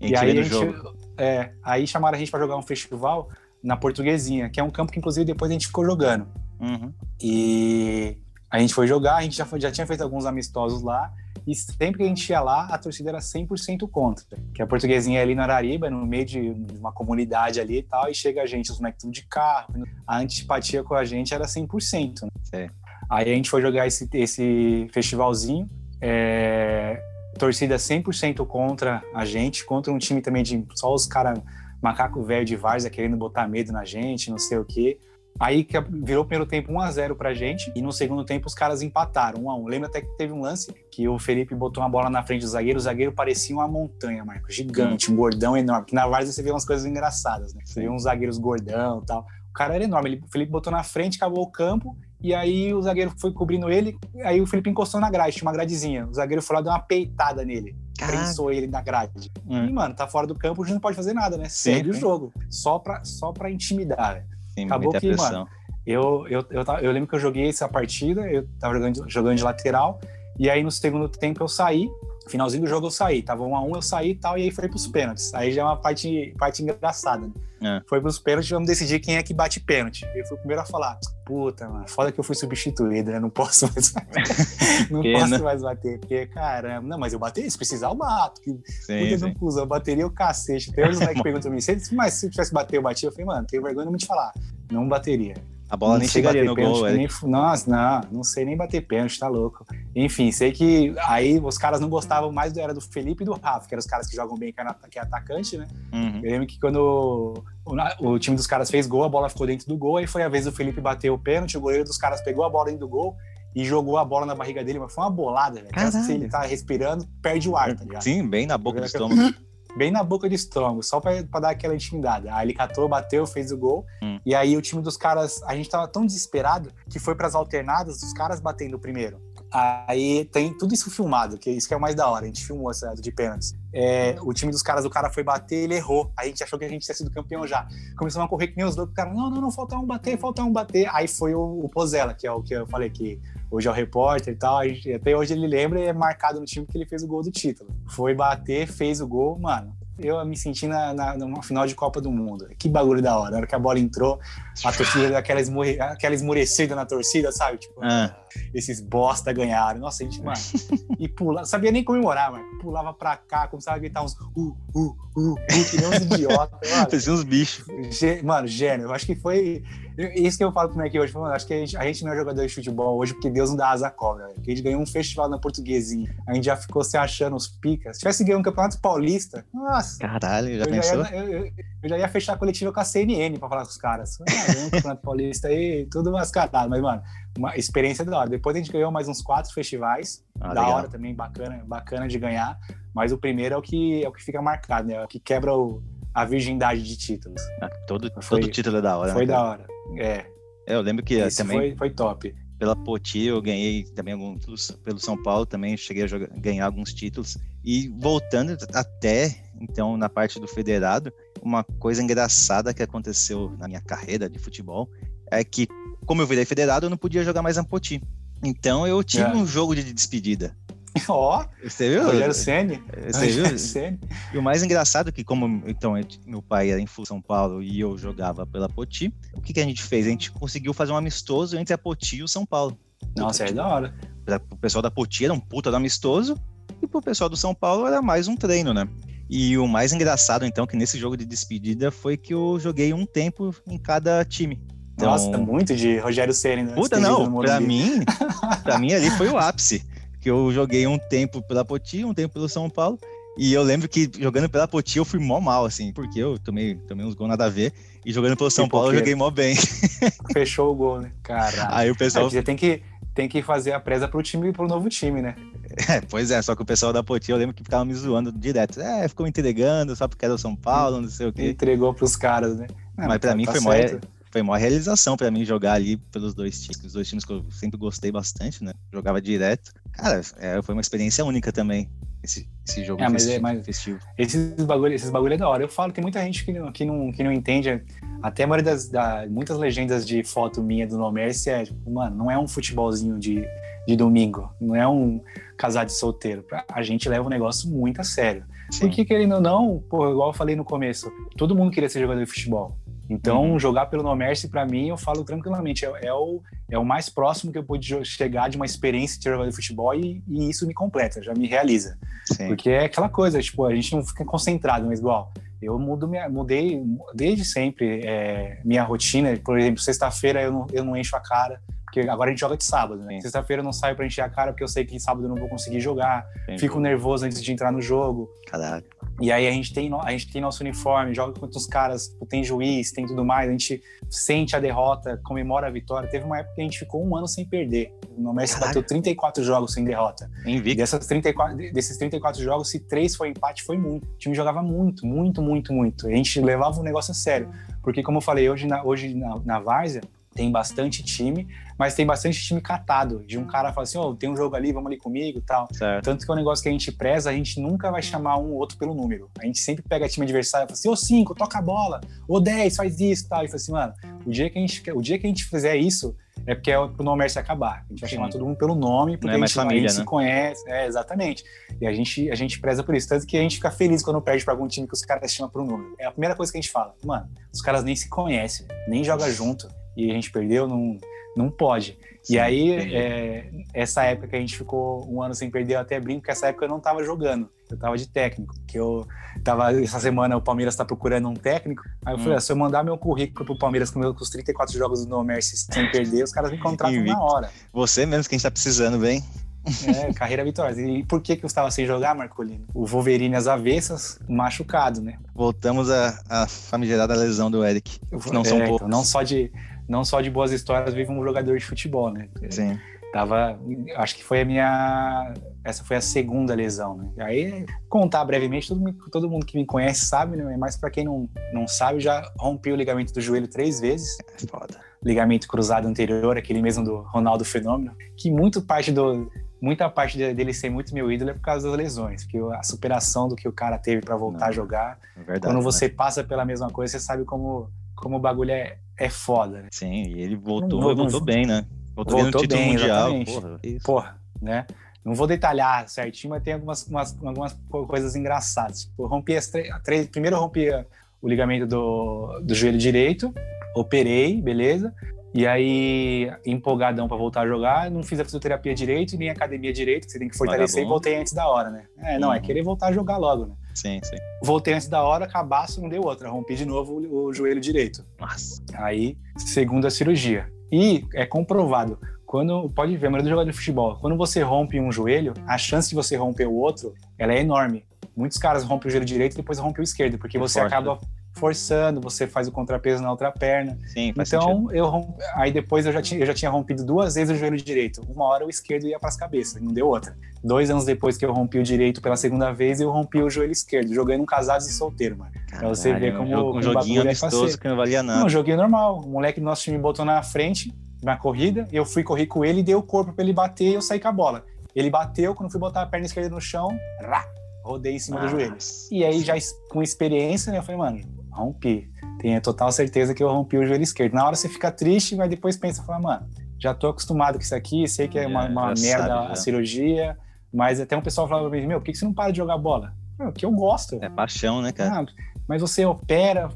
E, a gente vê no jogo. É, aí chamaram a gente pra jogar um festival na Portuguesinha, que é um campo que, inclusive, depois a gente ficou jogando. Uhum. E a gente foi jogar, a gente já, foi- já tinha feito alguns amistosos lá, e sempre que a gente ia lá, a torcida era 100% contra. Que a portuguesinha é ali na Arariba, no meio de uma comunidade ali e tal, e chega a gente, os moleques tudo de carro, a antipatia com a gente era 100%. Né? Certo. Aí a gente foi jogar esse, esse festivalzinho, é, torcida 100% contra a gente, contra um time também de só os caras macaco velho de várzea querendo botar medo na gente, não sei o quê. Aí que virou o primeiro tempo 1x0 pra gente, e no segundo tempo os caras empataram 1x1. Lembra até que teve um lance que o Felipe botou uma bola na frente do zagueiro, o zagueiro parecia uma montanha, Marco, gigante, um gordão enorme. Que na várzea você vê umas coisas engraçadas, né? Você vê uns zagueiros gordão e tal. O cara era enorme, ele, o Felipe botou na frente, acabou o campo, e aí o zagueiro foi cobrindo ele, aí o Felipe encostou na grade, tinha uma gradezinha. O zagueiro foi lá deu uma peitada nele, Caraca. prensou ele na grade. Hum. E, mano, tá fora do campo, a gente não pode fazer nada, né? Segue o jogo. Só pra, só pra intimidar, velho. Sim, Acabou muita que, pressão. Eu, eu, eu, eu lembro que eu joguei essa partida, eu tava jogando, jogando de lateral, e aí no segundo tempo eu saí, finalzinho do jogo eu saí, tava um a um, eu saí e tal, e aí foi pros pênaltis. Aí já é uma parte, parte engraçada, né? É. Foi pros pênaltis, vamos decidir quem é que bate pênalti. Eu fui o primeiro a falar, puta, mano, foda que eu fui substituído, né? Não posso mais Não posso mais bater, porque, caramba, não, mas eu bati, se precisar eu bato. Que Sim, Puta sim. de cuzão, bateria o cacete. Tem uns moleques que perguntam pra mim, "Se- mas se eu tivesse bater, eu batia. Eu falei, mano, tenho vergonha de te falar. Não bateria. A bola nem sei chegaria no pênalti, gol, nem Nossa, não, não sei nem bater pênalti, tá louco. Enfim, sei que aí os caras não gostavam mais, do- era do Felipe e do Rafa, que eram os caras que jogam bem, que é, é atacante, né? Uhum. Eu lembro que quando o, o time dos caras fez gol, a bola ficou dentro do gol, aí foi a vez do Felipe bater o pênalti, o goleiro dos caras pegou a bola dentro do gol e jogou a bola na barriga dele, mas foi uma bolada, velho. Se ele tá respirando, perde o ar, tá ligado? Sim, bem na boca do estômago. bem na boca do estômago, só pra, pra dar aquela intimidade. Aí ele catou, bateu, fez o gol. Hum. E aí o time dos caras, a gente tava tão desesperado que foi pras alternadas, os caras batendo o primeiro. Aí tem tudo isso filmado, que isso que é o mais da hora. A gente filmou essa de pênaltis. É, o time dos caras, o cara foi bater, ele errou. A gente achou que a gente tinha sido campeão já. Começamos a correr que nem os loucos. O cara, não, não, não, falta um bater, falta um bater. Aí foi o, o Pozella, que é o que eu falei que hoje é o repórter e tal. Gente, até hoje ele lembra e é marcado no time que ele fez o gol do título. Foi bater, fez o gol, mano eu me senti na, na, numa final de Copa do Mundo. Que bagulho da hora. Na hora que a bola entrou, a torcida deu aquela, esmure, aquela esmurecida na torcida, sabe? Tipo, ah. esses bosta ganharam. Nossa, a gente, mano. e pula, sabia nem comemorar, mano. Pulava pra cá, começava a gritar uns uh, uh, uh, uh que nem uns idiotas. Fazia uns bichos. Mano, gênio. Eu acho que foi isso que eu falo pro Mac hoje, mano, acho que a gente, a gente, não é jogador de futebol hoje porque Deus não dá asa à cobra. Porque a gente ganhou um festival na Portuguesinha. A gente já ficou se achando os picas. Se tivesse ganho um campeonato paulista, nossa. Caralho, já eu pensou? Já ia, eu, eu, já ia fechar a coletiva com a CNN pra falar com os caras. Ah, ganhou um campeonato paulista aí, tudo mascarado. Mas, mano, uma experiência da hora. Depois a gente ganhou mais uns quatro festivais. Ah, da legal. hora também, bacana, bacana de ganhar. Mas o primeiro é o que, é o que fica marcado, né? É o que quebra o, a virgindade de títulos. Ah, todo, foi, todo título é da hora. Foi né, da hora. É. é. Eu lembro que Esse também. Foi, foi top. Pela Poti eu ganhei também alguns pelo São Paulo também cheguei a jogar, ganhar alguns títulos e voltando até então na parte do federado uma coisa engraçada que aconteceu na minha carreira de futebol é que como eu virei federado eu não podia jogar mais na Poti então eu tive é. um jogo de despedida Ó, oh, você viu? Rogério Ceni. Você viu? Ceni. E o mais engraçado é que como então meu pai era em São Paulo e eu jogava pela Poti, o que, que a gente fez? A gente conseguiu fazer um amistoso entre a Poti e o São Paulo. Nossa, é da hora. O pessoal da Poti era um puta do amistoso e para o pessoal do São Paulo era mais um treino, né? E o mais engraçado, então, que nesse jogo de despedida foi que eu joguei um tempo em cada time. Então... Nossa, muito de Rogério Ceni, né? Puta, não, pra mim, pra mim ali foi o ápice que eu joguei um tempo pela Poti, um tempo pelo São Paulo. E eu lembro que jogando pela Poti eu fui mó mal, assim, porque eu tomei, tomei uns gols nada a ver. E jogando pelo São Paulo eu joguei mó bem. Fechou o gol, né? Caralho. Aí o pessoal. É, tem que, tem que fazer a presa pro time pro novo time, né? É, pois é, só que o pessoal da Poti eu lembro que ficava me zoando direto. É, ficou me entregando só porque era o São Paulo, não sei o quê. Entregou pros caras, né? Mas, mas pra tá, mim tá foi mó foi uma realização para mim jogar ali pelos dois times, os dois times que eu sempre gostei bastante, né? Jogava direto. Cara, é, foi uma experiência única também. Esse, esse jogo é, mas festivo, é, mas festivo. Esses bagulho, esses bagulho é da hora. Eu falo, tem muita gente que, que, não, que não entende. Até a maioria das da, muitas legendas de foto minha do No Mercy é, tipo, mano, não é um futebolzinho de, de domingo. Não é um casar de solteiro. A gente leva o negócio muito a sério. Sim. Porque, querendo ou não, pô, igual eu falei no começo, todo mundo queria ser jogador de futebol. Então, uhum. jogar pelo Nomerce, para mim, eu falo tranquilamente, é, é, o, é o mais próximo que eu pude chegar de uma experiência de jogador de futebol e, e isso me completa, já me realiza. Sim. Porque é aquela coisa, tipo, a gente não fica concentrado, mas igual, eu mudo minha, mudei desde sempre é, minha rotina. Por exemplo, sexta-feira eu não, eu não encho a cara, porque agora a gente joga de sábado, né? Sexta-feira eu não saio pra encher a cara porque eu sei que sábado eu não vou conseguir jogar. Entendi. Fico nervoso antes de entrar no jogo. Caraca. E aí a gente tem, a gente tem nosso uniforme, joga contra os caras, tem juiz, tem tudo mais, a gente sente a derrota, comemora a vitória. Teve uma época que a gente ficou um ano sem perder. O Messi bateu 34 jogos sem derrota. Invicto. Dessas 34, desses 34 jogos, se três foi empate, foi muito. O time jogava muito, muito, muito, muito. A gente levava o negócio a sério. Porque, como eu falei, hoje na, hoje na, na Várzea, tem bastante time, mas tem bastante time catado, de um cara falar assim, oh, tem um jogo ali, vamos ali comigo tal. Certo. Tanto que é um negócio que a gente preza, a gente nunca vai chamar um ou outro pelo número. A gente sempre pega time adversário e fala assim, ô 5, toca a bola, ô 10, faz isso tal. E fala assim, mano, o dia que a gente, o dia que a gente fizer isso, é porque é pro nome se acabar. A gente vai Sim. chamar todo mundo pelo nome, porque é a gente, família, a gente né? se conhece. É, exatamente. E a gente, a gente preza por isso. Tanto que a gente fica feliz quando perde pra algum time que os caras chamam por um número. É a primeira coisa que a gente fala. Mano, os caras nem se conhecem, nem jogam junto e a gente perdeu, não, não pode. Sim, e aí, é, essa época que a gente ficou um ano sem perder, eu até brinco que essa época eu não estava jogando, eu estava de técnico, que eu tava, essa semana o Palmeiras está procurando um técnico, aí eu hum. falei, ah, se eu mandar meu currículo pro Palmeiras com, os 34 jogos do No Mercy sem perder, os caras me contratam na hora. Você mesmo que a gente tá precisando, bem. É, carreira vitoriosa. E por que que eu estava sem jogar, Marcolino? O Wolverine às avessas, machucado, né? Voltamos à, à famigerada lesão do Eric. Não é, são poucos. Então, não só de não só de boas histórias vive um jogador de futebol, né? Sim. Tava, acho que foi a minha, essa foi a segunda lesão, né? Aí contar brevemente, todo, todo mundo que me conhece sabe, né? Mas para quem não, não sabe, já rompi o ligamento do joelho três vezes. É foda. Ligamento cruzado anterior, aquele mesmo do Ronaldo Fenômeno, que muito parte do, muita parte dele ser muito meu ídolo é por causa das lesões, porque a superação do que o cara teve para voltar Não, a jogar. É verdade, quando você né? passa pela mesma coisa, você sabe como, como o bagulho é, é foda, né? Sim, e ele voltou, não, voltou bem, né? Voltou, voltou bem no título bem, mundial. Porra, porra, né? Não vou detalhar certinho, mas tem algumas, umas, algumas coisas engraçadas. Tipo, eu rompi as três. Primeiro eu rompi o ligamento do, do joelho direito, operei, beleza. E aí, empolgadão para voltar a jogar, não fiz a fisioterapia direito, nem a academia direito, que você tem que fortalecer, e voltei antes da hora, né? É, não, é uhum. é querer voltar a jogar logo, né? Sim, sim. Voltei antes da hora, cabaço, não deu outra. Rompi de novo o, joelho direito. Nossa. Aí, segunda cirurgia. E é comprovado, quando pode ver, a maioria dos jogadores de futebol, quando você rompe um joelho, a chance de você romper o outro, ela é enorme. Muitos caras rompem o joelho direito e depois rompem o esquerdo, porque é você forte, acaba né? Forçando, você faz o contrapeso na outra perna. Sim, faz então, sentido. eu romp... aí depois eu já, tinha, eu já tinha rompido duas vezes o joelho direito. Uma hora o esquerdo ia para as cabeças, não deu outra. Dois anos depois que eu rompi o direito pela segunda vez, eu rompi o joelho esquerdo, jogando um casados e solteiro, mano. Caralho, pra você ver como. Um joguinho é amistoso que não valia nada. um joguinho normal. O moleque do nosso time botou na frente, na corrida, eu fui correr com ele e dei o corpo para ele bater e eu saí com a bola. Ele bateu, quando fui botar a perna esquerda no chão, rá, rodei em cima Nossa. do joelho. E aí, já com experiência, né, eu falei, mano, rompi. Tenho total certeza que eu rompi o joelho esquerdo. Na hora você fica triste, mas depois pensa, fala, mano, já tô acostumado com isso aqui, sei que é, uma, uma merda sabe, a cirurgia, mas até um pessoal falava pra mim, meu, por que você não para de jogar bola? É que eu gosto. É paixão, né, cara? Ah, mas você opera,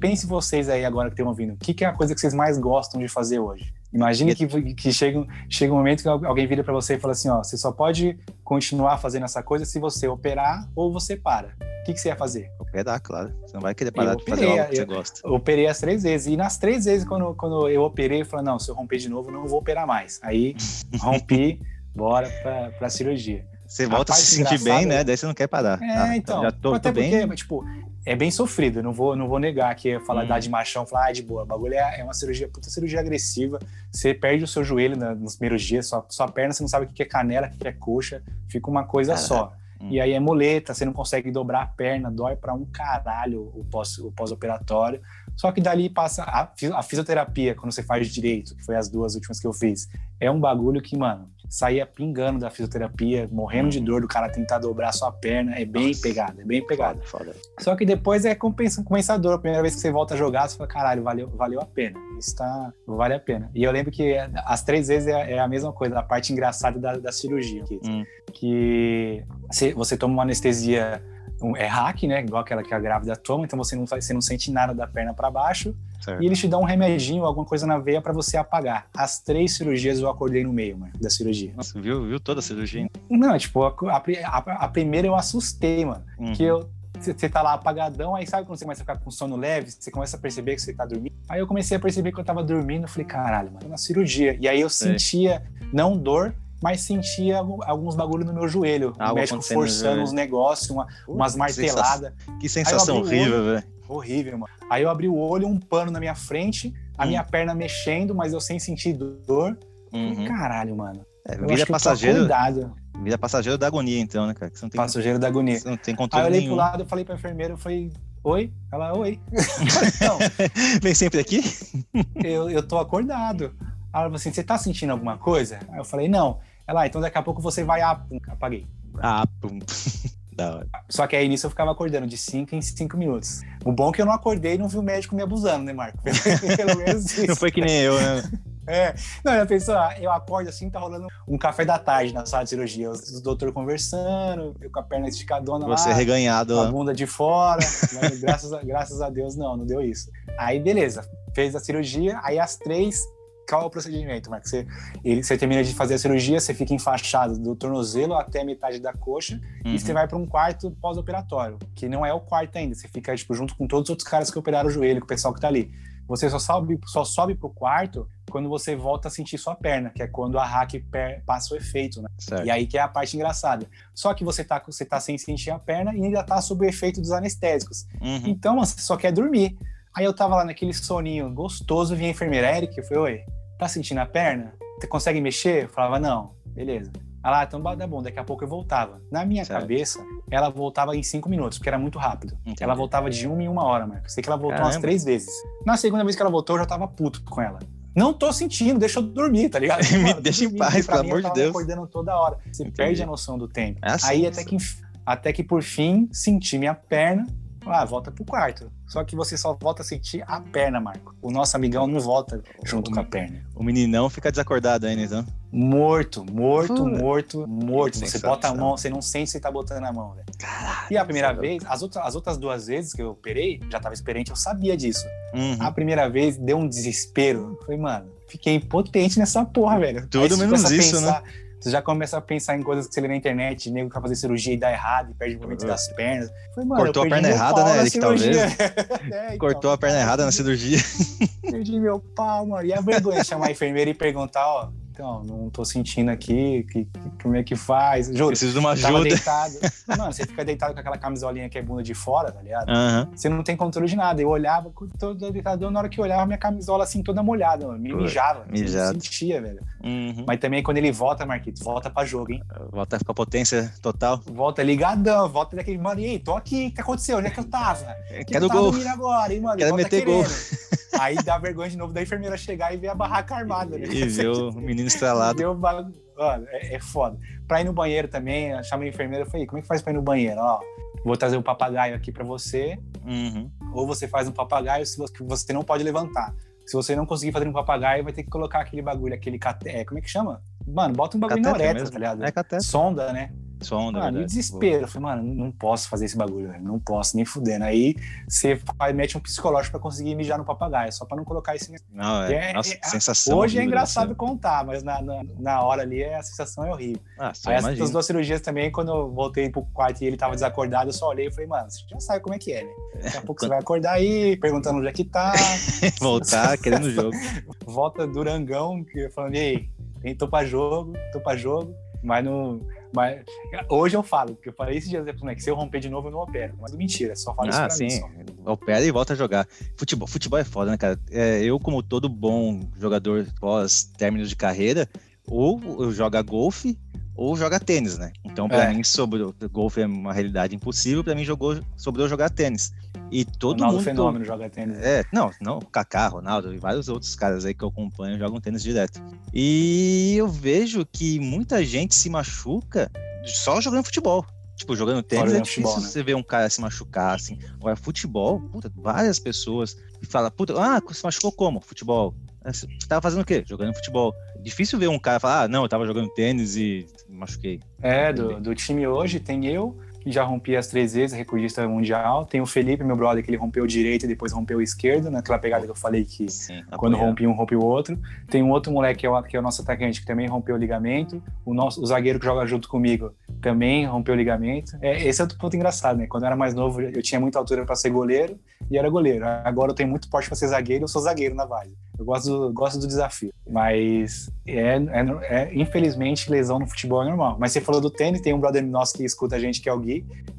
pense vocês aí agora que estão ouvindo, o que, que é a coisa que vocês mais gostam de fazer hoje? Imagine que, que chega, chega um momento que alguém vira para você e fala assim, ó, você só pode continuar fazendo essa coisa se você operar ou você para. O que, que você ia fazer? Operar, claro. Você não vai querer parar de fazer algo que você gosta. operei as três vezes. E nas três vezes, quando, quando eu operei, eu falei, não, se eu romper de novo, não vou operar mais. Aí, rompi, bora para a cirurgia. Você volta a se sentir bem, né? Daí você não quer parar. É, ah, então. Já tô, até tô porque, bem. tipo, é bem sofrido. Não vou, não vou negar que falar hum. de machão, falar ah, de boa. O bagulho é, é, uma cirurgia, puta cirurgia agressiva. Você perde o seu joelho nos primeiros dias, sua, sua perna, você não sabe o que é canela, o que é coxa. Fica uma coisa Caraca. só. Hum. E aí é muleta, você não consegue dobrar a perna, dói para um caralho o pós-operatório. Pós Só que dali passa a, a fisioterapia, quando você faz direito, que foi as duas últimas que eu fiz. É um bagulho que, mano, saía pingando da fisioterapia, morrendo de dor do cara tentar dobrar sua perna. É bem Nossa. pegado, é bem pegado. Foda, foda. Só que depois é compensador. A primeira vez que você volta a jogar, você fala, caralho, valeu, valeu a pena. Isso tá, vale a pena. E eu lembro que as três vezes é, é a mesma coisa, a parte engraçada da, da cirurgia. Hum. Que você, você toma uma anestesia é hack, né? Igual aquela que a grávida toma, então você não, você não sente nada da perna para baixo. Certo. E eles te dão um remedinho, alguma coisa na veia para você apagar. As três cirurgias eu acordei no meio, mano, da cirurgia. Nossa, viu, viu toda a cirurgia? Não, tipo, a, a, a primeira eu assustei, mano. Uhum. Que eu você tá lá apagadão, aí sabe quando você começa a ficar com sono leve, você começa a perceber que você tá dormindo. Aí eu comecei a perceber que eu tava dormindo, falei, caralho, mano, na cirurgia. E aí eu sentia, não dor, mas sentia alguns bagulho no meu joelho. o médico forçando uns negócios, uma, umas marteladas. Que sensação horrível, velho. Horrível, mano. Aí eu abri o olho, um pano na minha frente, a hum. minha perna mexendo, mas eu sem sentir dor. Uhum. Caralho, mano. É, vida passageiro. Vida passageiro da agonia, então, né, cara? Que você não tem, passageiro da agonia. Você não tem controle Aí eu olhei nenhum. pro lado, eu falei pra enfermeira, eu falei, oi? Ela, oi. não. Vem sempre aqui? eu, eu tô acordado. Ela falou assim, você tá sentindo alguma coisa? Aí eu falei, não. Ela, ah, então daqui a pouco você vai. Ah, pum, apaguei. Ah, pum. Da hora. Só que aí nisso eu ficava acordando de 5 em 5 minutos. O bom é que eu não acordei e não vi o médico me abusando, né, Marco? Pelo menos isso. Não foi que nem eu, né? É. Não, já pensou, ah, eu acordo assim, tá rolando um café da tarde na sala de cirurgia. Os, doutores conversando, eu com a perna esticadona Você lá. reganhado. Com a bunda de fora. mas graças, a, graças a Deus, não, não deu isso. Aí, beleza. Fez a cirurgia, aí às três qual é o procedimento, Marcos? Você, ele, você termina de fazer a cirurgia, você fica enfaixado do tornozelo até metade da coxa uhum. e você vai para um quarto pós-operatório, que não é o quarto ainda. Você fica tipo, junto com todos os outros caras que operaram o joelho, com o pessoal que está ali. Você só sobe, só sobe pro quarto quando você volta a sentir sua perna, que é quando a hack passa o efeito, né? Certo. E aí que é a parte engraçada. Só que você tá, você tá sem sentir a perna e ainda tá sob o efeito dos anestésicos. Uhum. Então, você só quer dormir. Aí eu tava lá naquele soninho gostoso, vinha a enfermeira, Eric, eu falei, oi, tá sentindo a perna? Você consegue mexer? Eu falava, não, beleza. Ela, ah, então tá bom, daqui a pouco eu voltava. Na minha certo. cabeça, ela voltava em cinco minutos, porque era muito rápido. Entendi. Ela voltava de uma em uma hora, Marcos. Sei que ela voltou Caramba. umas três vezes. Na segunda vez que ela voltou, eu já tava puto com ela. Não tô sentindo, deixa eu dormir, tá ligado? Me deixa em paz, pelo amor de Deus. acordando toda hora. Você Entendi. perde a noção do tempo. É assim, Aí até que, até que por fim senti minha perna. Ah, volta pro quarto. Só que você só volta a sentir a perna, Marco. O nosso amigão não volta junto com a perna. O meninão fica desacordado ainda, então. Morto, morto, morto, morto. Você bota a mão, você não sente você tá botando a mão, velho. E a primeira vez, as outras, as outras duas vezes que eu operei, já tava experiente, eu sabia disso. Uhum. A primeira vez deu um desespero. Falei, mano, fiquei impotente nessa porra, velho. Tudo menos isso, pensar- Você já começa a pensar em coisas que você lê na internet, nego que vai fazer cirurgia e dá errado, e perde o movimento Uhum. das pernas. Falei, mano, Cortou a perna errada, né, Eric, talvez? É, então, Cortou a perna errada na cirurgia. Perdi meu pau, mano. E a vergonha de chamar a enfermeira e perguntar, ó, então, não tô sentindo aqui, que, que- como é que faz? Juro, Preciso de uma tava ajuda. deitado. Mano, você fica deitado com aquela camisolinha que é bunda de fora, tá ligado? Aham. Você não tem controle de nada. Eu olhava, todo deitado, na hora que eu olhava, minha camisola assim, toda molhada, mano. Me mijava. Eu mijado. sentia, velho. Uhum. Mas também quando ele volta, Marquito, volta pra jogo, hein? Volta com a potência total. Volta ligadão, volta daquele, mano, e aí, tô aqui, o que aconteceu? Onde é que eu tava? Quero tá gol. dormindo agora, hein, mano? Quero Volta meter gol. querendo. Aí dá vergonha de novo da enfermeira chegar e ver a barraca armada, né? E ver o menino estrelado. Deu ba- Mano, é, é foda. Pra ir no banheiro também, eu chamei a enfermeira e falei, como é que faz pra ir no banheiro? Ó, vou trazer um papagaio aqui pra você, Uhum. ou você faz um papagaio se você, não pode levantar. Se você não conseguir fazer um papagaio, vai ter que colocar aquele bagulho, aquele cate... é, como é que chama? Mano, bota um bagulho na uretra, mesmo. tá ligado? É cateter. Sonda, né? Sonda, Mano, verdade. desespero. Eu falei, mano, não posso fazer esse bagulho, velho. Não posso, nem fudendo. Aí você faz, mete um psicológico pra conseguir mijar no papagaio, só pra não colocar esse Não, é. É, Nossa, é, sensação. Hoje é engraçado deve contar, mas na, na, na hora ali a sensação é horrível. Ah, só Aí essas duas cirurgias também, quando eu voltei pro quarto e ele tava desacordado, eu só olhei e falei, mano, você já sabe como é que é, né? Daqui a pouco você vai acordar aí, perguntando onde é que tá, Voltar querendo o jogo. volta durangão, que- falando, e aí, tô pra jogo, tô pra jogo, mas não. Mas hoje eu falo, porque eu falei esses dias depois, né, que se eu romper de novo, eu não opero. Mas mentira, só falo isso Ah, pra mim. sim. Só. Opera e volta a jogar. Futebol, futebol é foda, né, cara? É, eu, como todo bom jogador pós término de carreira, ou eu joga golfe ou joga tênis, né? Então, pra É. mim, sobrou. Golfe é uma realidade impossível, pra mim jogou, sobrou jogar tênis. E todo Ronaldo mundo. Fenômeno joga tênis. É, não, não, Kaká, Ronaldo e vários outros caras aí que eu acompanho jogam tênis direto. E eu vejo que muita gente se machuca só jogando futebol. Tipo, jogando tênis é difícil futebol, né? você ver um cara se machucar assim. Agora, futebol, puta, várias pessoas falam, puta, ah, se machucou como? Futebol. Você tava fazendo o quê? Jogando futebol. Difícil ver um cara falar, ah, não, eu tava jogando tênis e machuquei. É, do, do time hoje tem eu, já rompi as três vezes, recordista mundial. Tem o Felipe, meu brother, que ele rompeu o direito e depois rompeu o esquerdo, naquela pegada que eu falei que Sim, quando rompe um, rompe o outro. Tem um outro moleque que é, o, que é o nosso atacante, que também rompeu o ligamento. O, nosso, o zagueiro que joga junto comigo também rompeu o ligamento. É, esse é outro ponto engraçado, né? Quando eu era mais novo, eu tinha muita altura para ser goleiro e era goleiro. Agora eu tenho muito porte para ser zagueiro, eu sou zagueiro na base. Eu gosto do, gosto do desafio. Mas, é, é- é- infelizmente, lesão no futebol é normal. Mas você falou do tênis, tem um brother nosso que escuta a gente, que é o Gui,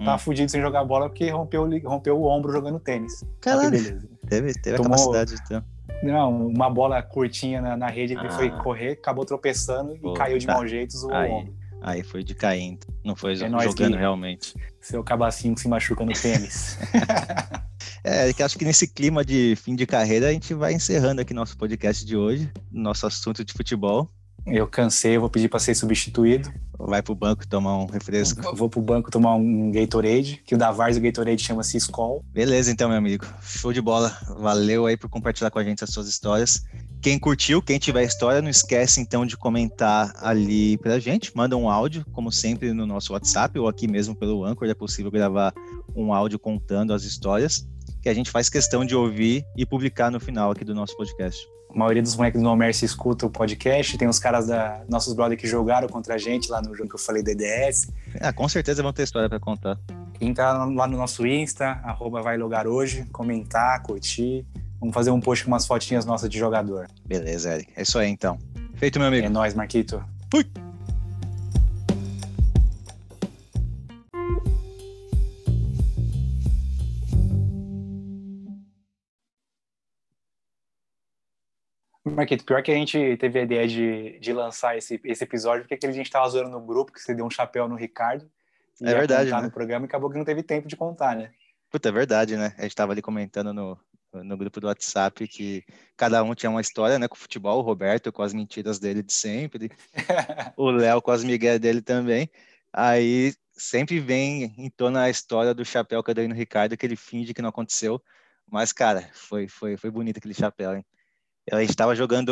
tá Hum. fudido sem jogar bola porque rompeu, rompeu o ombro jogando tênis. Que Caralho, beleza. teve, teve Tomou- a capacidade de ter. Não, uma bola curtinha na, na rede, ele Ah. foi correr, acabou tropeçando Pô, e caiu de tá. mau jeito, zoou Aí. o ombro. Aí foi de caindo. Não foi É jogando que- realmente. Seu cabacinho que se machuca no tênis. É, que acho que nesse clima de fim de carreira a gente vai encerrando aqui nosso podcast de hoje, nosso assunto de futebol. Eu cansei, eu vou pedir para ser substituído. Vai pro banco tomar um refresco. Eu Vou pro banco tomar um Gatorade, que o da Vars o Gatorade chama-se Skol. Beleza, então, meu amigo. Show de bola. Valeu aí por compartilhar com a gente as suas histórias. Quem curtiu, quem tiver história, não esquece então de comentar ali pra gente. Manda um áudio, como sempre, no nosso WhatsApp ou aqui mesmo pelo Anchor. É possível gravar um áudio contando as histórias que a gente faz questão de ouvir e publicar no final aqui do nosso podcast. A maioria dos moleques do No Mercy escuta o podcast. Tem os caras da nossos brothers que jogaram contra a gente lá no jogo que eu falei DDS. Ah, com certeza vão ter história pra contar. Entrar lá no nosso Insta, arroba vai logar hoje, comentar, curtir. Vamos fazer um post com umas fotinhas nossas de jogador. Beleza, Eric. É isso aí então. Feito, meu amigo. É nóis, Marquito. Fui. Marquito, pior que a gente teve a ideia de, de lançar esse, esse episódio, porque a gente tava zoando no grupo, que você deu um chapéu no Ricardo. É verdade, né? no programa e acabou que não teve tempo de contar, né? Puta, é verdade, né? A gente tava ali comentando no, no grupo do WhatsApp que cada um tinha uma história, né, com o futebol, o Roberto com as mentiras dele de sempre, o Léo com as migué dele também. Aí sempre vem em torno a história do chapéu Cadarino Ricardo que ele finge que não aconteceu, mas cara, foi foi foi bonito aquele chapéu, hein? A gente estava jogando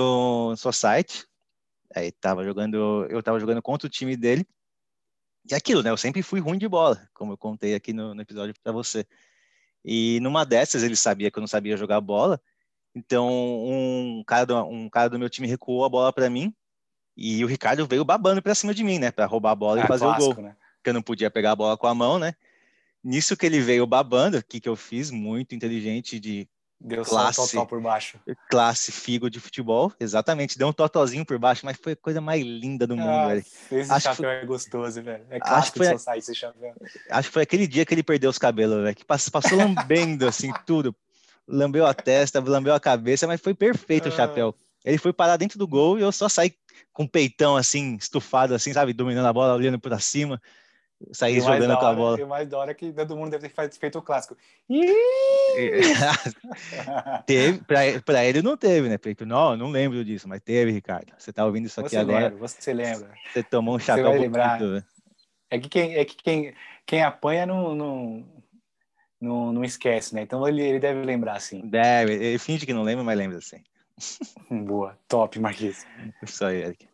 no Society, aí tava jogando, eu tava jogando contra o time dele. E aquilo, né? Eu sempre fui ruim de bola, como eu contei aqui no, no episódio para você. E numa dessas ele sabia que eu não sabia jogar bola, então um cara do, um cara do meu time recuou a bola para mim e o Ricardo veio babando para cima de mim, né, para roubar a bola ah, e fazer clássico, o gol. Né? Que eu não podia pegar a bola com a mão, né? Nisso que ele veio babando, o que, que eu fiz? Muito inteligente de Deu classe, só um totó por baixo. Classe figo de futebol, exatamente. Deu um totozinho por baixo, mas foi a coisa mais linda do mundo, ah, velho. Esse acho chapéu foi... é gostoso, velho. É clássico esse chapéu. Acho que foi aquele dia que ele perdeu os cabelos, velho. Que passou, passou lambendo, assim, tudo. Lambeu a testa, lambeu a cabeça, mas foi perfeito ah. o chapéu. Ele foi parar dentro do gol e eu só saí com o peitão, assim, estufado, assim, sabe? Dominando a bola, olhando para cima sair jogando com a bola. E o mais da hora é que todo mundo deve ter feito o clássico. teve, pra, pra ele não teve, né? Porque, não, não lembro disso, mas teve, Ricardo. Você tá ouvindo isso aqui você agora. Lembra, você lembra. Você tomou um chapéu. Bonito, né? é que quem, é que quem, quem apanha não, não, não, não esquece, né? Então ele, ele deve lembrar, sim. Deve, ele finge que não lembra, mas lembra sim. Boa, top, Marquinhos. Isso aí, Eric.